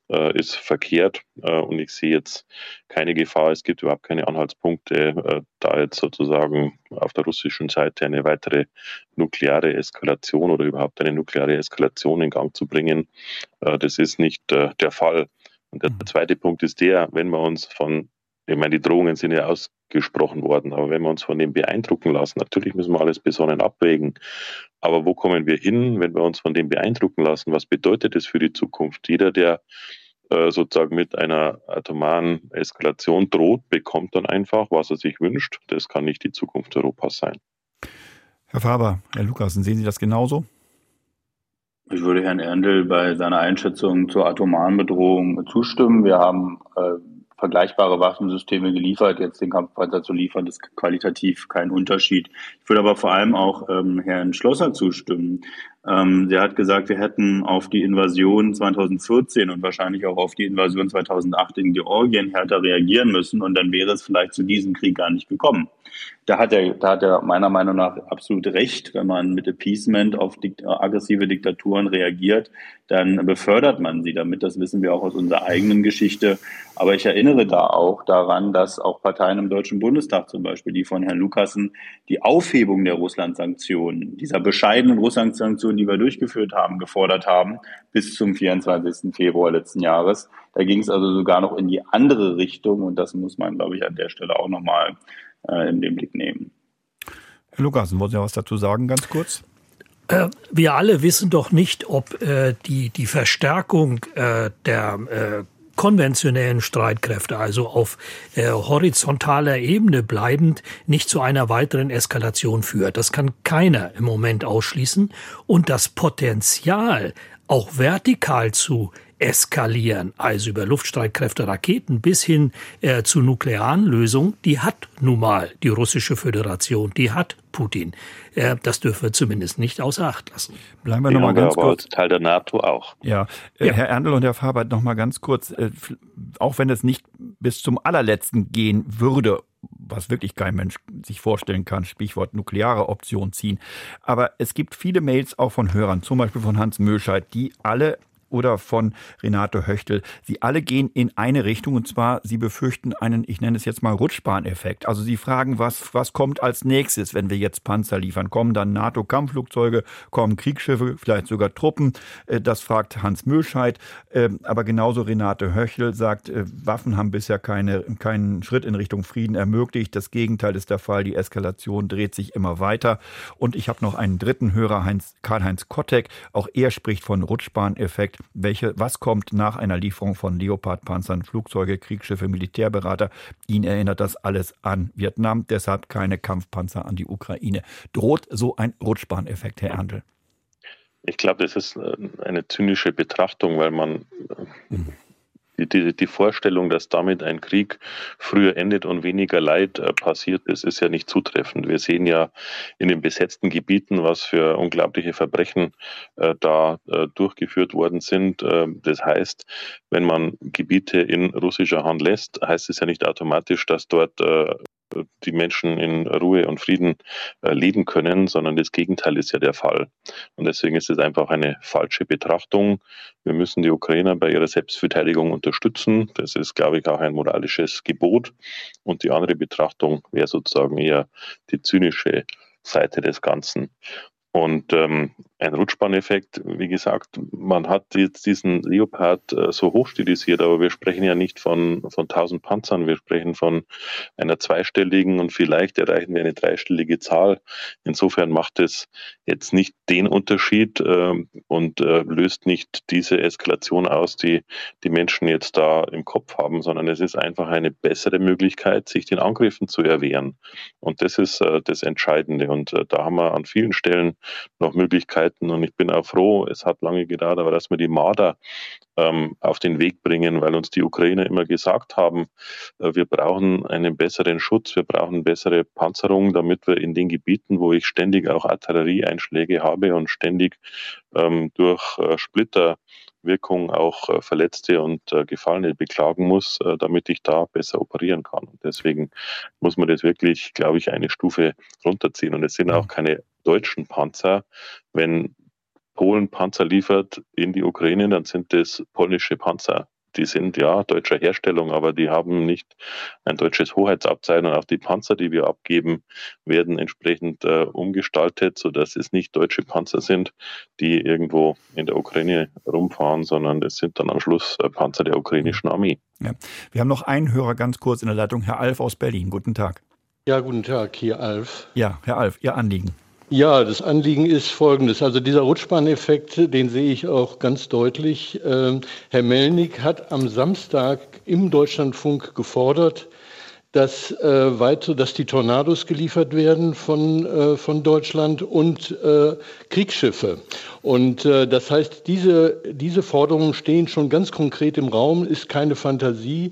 äh, ist verkehrt äh, und ich sehe jetzt keine Gefahr, es gibt überhaupt keine Anhaltspunkte, äh, da jetzt sozusagen auf der russischen Seite eine weitere nukleare Eskalation oder überhaupt eine nukleare Eskalation in Gang zu bringen. Äh, das ist nicht äh, der Fall. Und der mhm. zweite Punkt ist der, wenn wir uns von ich meine, die Drohungen sind ja ausgesprochen worden, aber wenn wir uns von dem beeindrucken lassen, natürlich müssen wir alles besonnen abwägen. Aber wo kommen wir hin, wenn wir uns von dem beeindrucken lassen? Was bedeutet das für die Zukunft? Jeder, der äh, sozusagen mit einer atomaren Eskalation droht, bekommt dann einfach, was er sich wünscht. Das kann nicht die Zukunft Europas sein. Herr Faber, Herr Lukasen, sehen Sie das genauso? Ich würde Herrn Erndl bei seiner Einschätzung zur atomaren Bedrohung zustimmen. Wir haben äh, vergleichbare Waffensysteme geliefert. Jetzt den Kampfpanzer zu liefern, ist qualitativ kein Unterschied. Ich würde aber vor allem auch ähm, Herrn Schlosser zustimmen. Ähm, der hat gesagt, wir hätten auf die Invasion 2014 und wahrscheinlich auch auf die Invasion 2008 in Georgien härter reagieren müssen und dann wäre es vielleicht zu diesem Krieg gar nicht gekommen. Da hat er, da hat er meiner Meinung nach absolut recht. Wenn man mit Appeasement auf dikt aggressive Diktaturen reagiert, dann befördert man sie damit. Das wissen wir auch aus unserer eigenen Geschichte. Aber ich erinnere da auch daran, dass auch Parteien im Deutschen Bundestag zum Beispiel, die von Herrn Lukassen, die Aufhebung der Russland-Sanktionen, dieser bescheidenen Russland-Sanktionen, die wir durchgeführt haben, gefordert haben, bis zum 24. Februar letzten Jahres. Da ging es also sogar noch in die andere Richtung. Und das muss man, glaube ich, an der Stelle auch nochmal äh, in den Blick nehmen. Herr Lukasen, wollen Sie was dazu sagen, ganz kurz? Äh, wir alle wissen doch nicht, ob äh, die, die Verstärkung äh, der äh, konventionellen Streitkräfte, also auf äh, horizontaler Ebene bleibend, nicht zu einer weiteren Eskalation führt. Das kann keiner im Moment ausschließen. Und das Potenzial, auch vertikal zu eskalieren, also über Luftstreitkräfte, Raketen bis hin äh, zu nuklearen Lösungen, die hat nun mal die russische Föderation, die hat Putin. Äh, das dürfen wir zumindest nicht außer Acht lassen. Bleiben wir nochmal ganz kurz. Teil der NATO auch. Ja, äh, ja. Herr Erndl und Herr Faber, nochmal ganz kurz, äh, auch wenn es nicht bis zum allerletzten gehen würde, was wirklich kein Mensch sich vorstellen kann, Stichwort nukleare Option ziehen. Aber es gibt viele Mails auch von Hörern, zum Beispiel von Hans Möscheid, die alle oder von Renato Höchtel. Sie alle gehen in eine Richtung und zwar, sie befürchten einen, ich nenne es jetzt mal Rutschbahneffekt. Also sie fragen, was, was kommt als nächstes, wenn wir jetzt Panzer liefern? Kommen dann NATO-Kampfflugzeuge, kommen Kriegsschiffe, vielleicht sogar Truppen? Äh, das fragt Hans Mühlscheid. Ähm, aber genauso Renate Höchel sagt, äh, Waffen haben bisher keine, keinen Schritt in Richtung Frieden ermöglicht. Das Gegenteil ist der Fall. Die Eskalation dreht sich immer weiter. Und ich habe noch einen dritten Hörer, Karl-Heinz Kottek. Auch er spricht von Rutschbahneffekt welche, was kommt nach einer Lieferung von Leopard-Panzern, Flugzeuge, Kriegsschiffe, Militärberater. Ihn erinnert das alles an Vietnam, deshalb keine Kampfpanzer an die Ukraine. Droht so ein Rutschbahneffekt, Herr Erndl? Ich glaube, das ist äh, eine zynische Betrachtung, weil man mhm die, die Vorstellung, dass damit ein Krieg früher endet und weniger Leid äh, passiert ist, ist ja nicht zutreffend. Wir sehen ja in den besetzten Gebieten, was für unglaubliche Verbrechen äh, da äh, durchgeführt worden sind. Äh, das heißt, wenn man Gebiete in russischer Hand lässt, heißt es ja nicht automatisch, dass dort äh, die Menschen in Ruhe und Frieden äh, leben können, sondern das Gegenteil ist ja der Fall. Und deswegen ist es einfach eine falsche Betrachtung. Wir müssen die Ukrainer bei ihrer Selbstverteidigung unterstützen. Das ist, glaube ich, auch ein moralisches Gebot. Und die andere Betrachtung wäre sozusagen eher die zynische Seite des Ganzen. Und ähm, ein Rutschbahneffekt. Wie gesagt, man hat jetzt diesen Leopard äh, so hochstilisiert, aber wir sprechen ja nicht von, von 1000 Panzern, wir sprechen von einer zweistelligen und vielleicht erreichen wir eine dreistellige Zahl. Insofern macht es jetzt nicht den Unterschied äh, und äh, löst nicht diese Eskalation aus, die die Menschen jetzt da im Kopf haben, sondern es ist einfach eine bessere Möglichkeit, sich den Angriffen zu erwehren. Und das ist äh, das Entscheidende. Und äh, da haben wir an vielen Stellen noch Möglichkeiten. Und ich bin auch froh, es hat lange gedauert, aber dass wir die Marder ähm, auf den Weg bringen, weil uns die Ukrainer immer gesagt haben, äh, wir brauchen einen besseren Schutz, wir brauchen bessere Panzerung, damit wir in den Gebieten, wo ich ständig auch Artillerieeinschläge habe und ständig ähm, durch äh, Splitter Wirkung auch äh, Verletzte und äh, Gefallene beklagen muss, äh, damit ich da besser operieren kann. Und deswegen muss man das wirklich, glaube ich, eine Stufe runterziehen. Und es sind auch keine deutschen Panzer. Wenn Polen Panzer liefert in die Ukraine, dann sind das polnische Panzer die sind ja deutscher Herstellung, aber die haben nicht ein deutsches Hoheitsabzeichen und auch die Panzer, die wir abgeben, werden entsprechend äh, umgestaltet, sodass es nicht deutsche Panzer sind, die irgendwo in der Ukraine rumfahren, sondern es sind dann am Schluss äh, Panzer der ukrainischen Armee. Ja. Wir haben noch einen Hörer ganz kurz in der Leitung, Herr Alf aus Berlin. Guten Tag. Ja, guten Tag, hier Alf. Ja, Herr Alf, Ihr Anliegen. Ja, das Anliegen ist folgendes. Also dieser Rutschbahneffekt, den sehe ich auch ganz deutlich. Ähm, Herr Melnik hat am Samstag im Deutschlandfunk gefordert, dass äh, weiter, dass die Tornados geliefert werden von, äh, von Deutschland und äh, Kriegsschiffe. Und äh, das heißt, diese, diese Forderungen stehen schon ganz konkret im Raum, ist keine Fantasie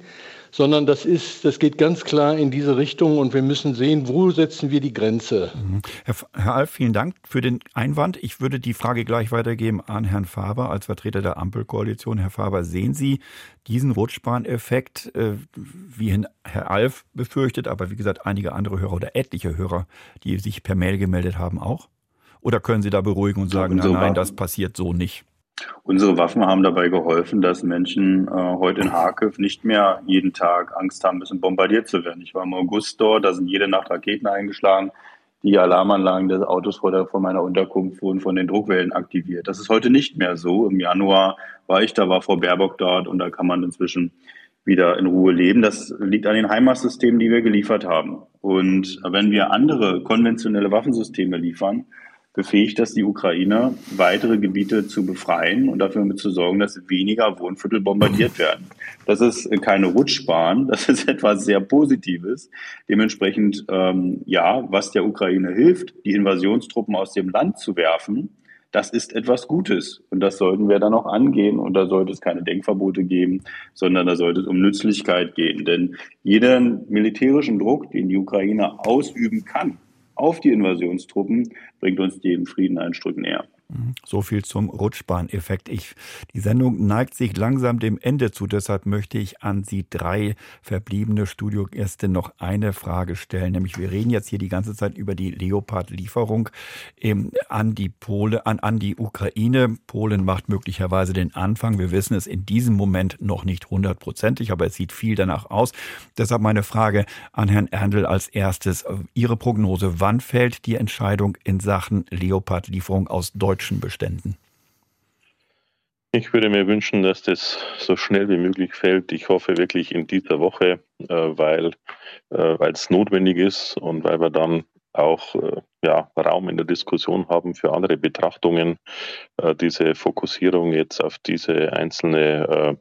sondern das ist, das geht ganz klar in diese Richtung und wir müssen sehen, wo setzen wir die Grenze. Mhm. Herr, Herr Alf, vielen Dank für den Einwand. Ich würde die Frage gleich weitergeben an Herrn Faber als Vertreter der Ampelkoalition. Herr Faber, sehen Sie diesen Rutschbahneffekt, äh, wie Herr Alf befürchtet, aber wie gesagt, einige andere Hörer oder etliche Hörer, die sich per Mail gemeldet haben, auch? Oder können Sie da beruhigen und sagen, nein, nein, das passiert so nicht? Unsere Waffen haben dabei geholfen, dass Menschen äh, heute in Harkiv nicht mehr jeden Tag Angst haben müssen, bombardiert zu werden. Ich war im August dort, da sind jede Nacht Raketen eingeschlagen. Die Alarmanlagen des Autos vor, der, vor meiner Unterkunft wurden von den Druckwellen aktiviert. Das ist heute nicht mehr so. Im Januar war ich da, war Frau Baerbock dort und da kann man inzwischen wieder in Ruhe leben. Das liegt an den Heimatsystemen, die wir geliefert haben. Und wenn wir andere konventionelle Waffensysteme liefern, befähigt das die Ukraine, weitere Gebiete zu befreien und dafür zu sorgen, dass weniger Wohnviertel bombardiert werden. Das ist keine Rutschbahn, das ist etwas sehr Positives. Dementsprechend, ähm, ja, was der Ukraine hilft, die Invasionstruppen aus dem Land zu werfen, das ist etwas Gutes und das sollten wir dann auch angehen und da sollte es keine Denkverbote geben, sondern da sollte es um Nützlichkeit gehen. Denn jeden militärischen Druck, den die Ukraine ausüben kann, auf die Invasionstruppen bringt uns dem Frieden ein Stück näher. So viel zum Rutschbahneffekt. Ich, die Sendung neigt sich langsam dem Ende zu, deshalb möchte ich an Sie drei verbliebene Studiogäste noch eine Frage stellen. Nämlich, wir reden jetzt hier die ganze Zeit über die Leopard-Lieferung ähm, an die Pole, an, an die Ukraine. Polen macht möglicherweise den Anfang. Wir wissen es in diesem Moment noch nicht hundertprozentig, aber es sieht viel danach aus. Deshalb meine Frage an Herrn Erndl als erstes. Ihre Prognose, wann fällt die Entscheidung in Sachen Leopard-Lieferung aus Deutschland? Deutschen Beständen? Ich würde mir wünschen, dass das so schnell wie möglich fällt. Ich hoffe wirklich in dieser Woche, äh, weil äh, es notwendig ist und weil wir dann auch äh, ja, Raum in der Diskussion haben für andere Betrachtungen. diese Fokussierung jetzt auf diese einzelne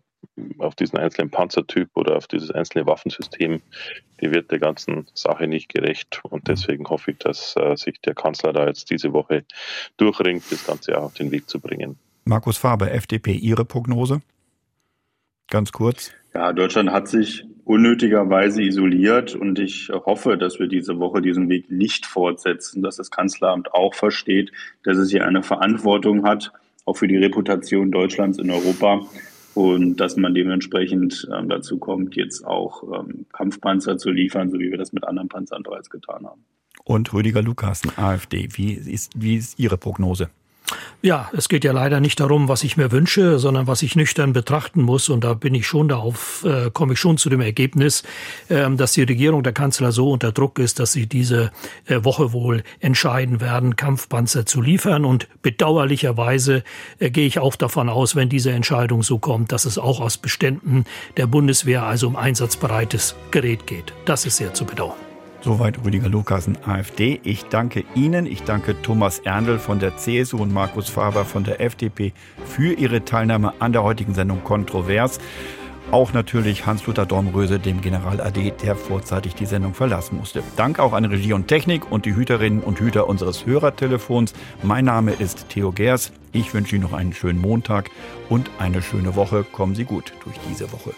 auf diesen einzelnen Panzertyp oder auf dieses einzelne Waffensystem, die wird der ganzen Sache nicht gerecht. Und deswegen hoffe ich, dass äh, sich der Kanzler da jetzt diese Woche durchringt, das Ganze auch auf den Weg zu bringen. Markus Faber, FDP, Ihre Prognose? Ganz kurz. Ja, Deutschland hat sich unnötigerweise isoliert und ich hoffe, dass wir diese Woche diesen Weg nicht fortsetzen, dass das Kanzleramt auch versteht, dass es hier eine Verantwortung hat, auch für die Reputation Deutschlands in Europa und dass man dementsprechend ähm, dazu kommt, jetzt auch ähm, Kampfpanzer zu liefern, so wie wir das mit anderen Panzern bereits getan haben. Und Rüdiger Lukasen, AfD, wie ist, wie ist Ihre Prognose? Ja, es geht ja leider nicht darum, was ich mir wünsche, sondern was ich nüchtern betrachten muss. Und da bin ich schon darauf, äh, komme ich schon zu dem Ergebnis, äh, dass die Regierung der Kanzler so unter Druck ist, dass sie diese äh, Woche wohl entscheiden werden, Kampfpanzer zu liefern. Und bedauerlicherweise äh, gehe ich auch davon aus, wenn diese Entscheidung so kommt, dass es auch aus Beständen der Bundeswehr, also um einsatzbereites Gerät geht. Das ist sehr zu bedauern. Soweit Rüdiger Lukasen, AfD. Ich danke Ihnen, ich danke Thomas Erndl von der CSU und Markus Faber von der FDP für Ihre Teilnahme an der heutigen Sendung Kontrovers. Auch natürlich Hans-Luther Dormröse, dem General AD, der vorzeitig die Sendung verlassen musste. Dank auch an Regie und Technik und die Hüterinnen und Hüter unseres Hörertelefons. Mein Name ist Theo Gers. Ich wünsche Ihnen noch einen schönen Montag und eine schöne Woche. Kommen Sie gut durch diese Woche.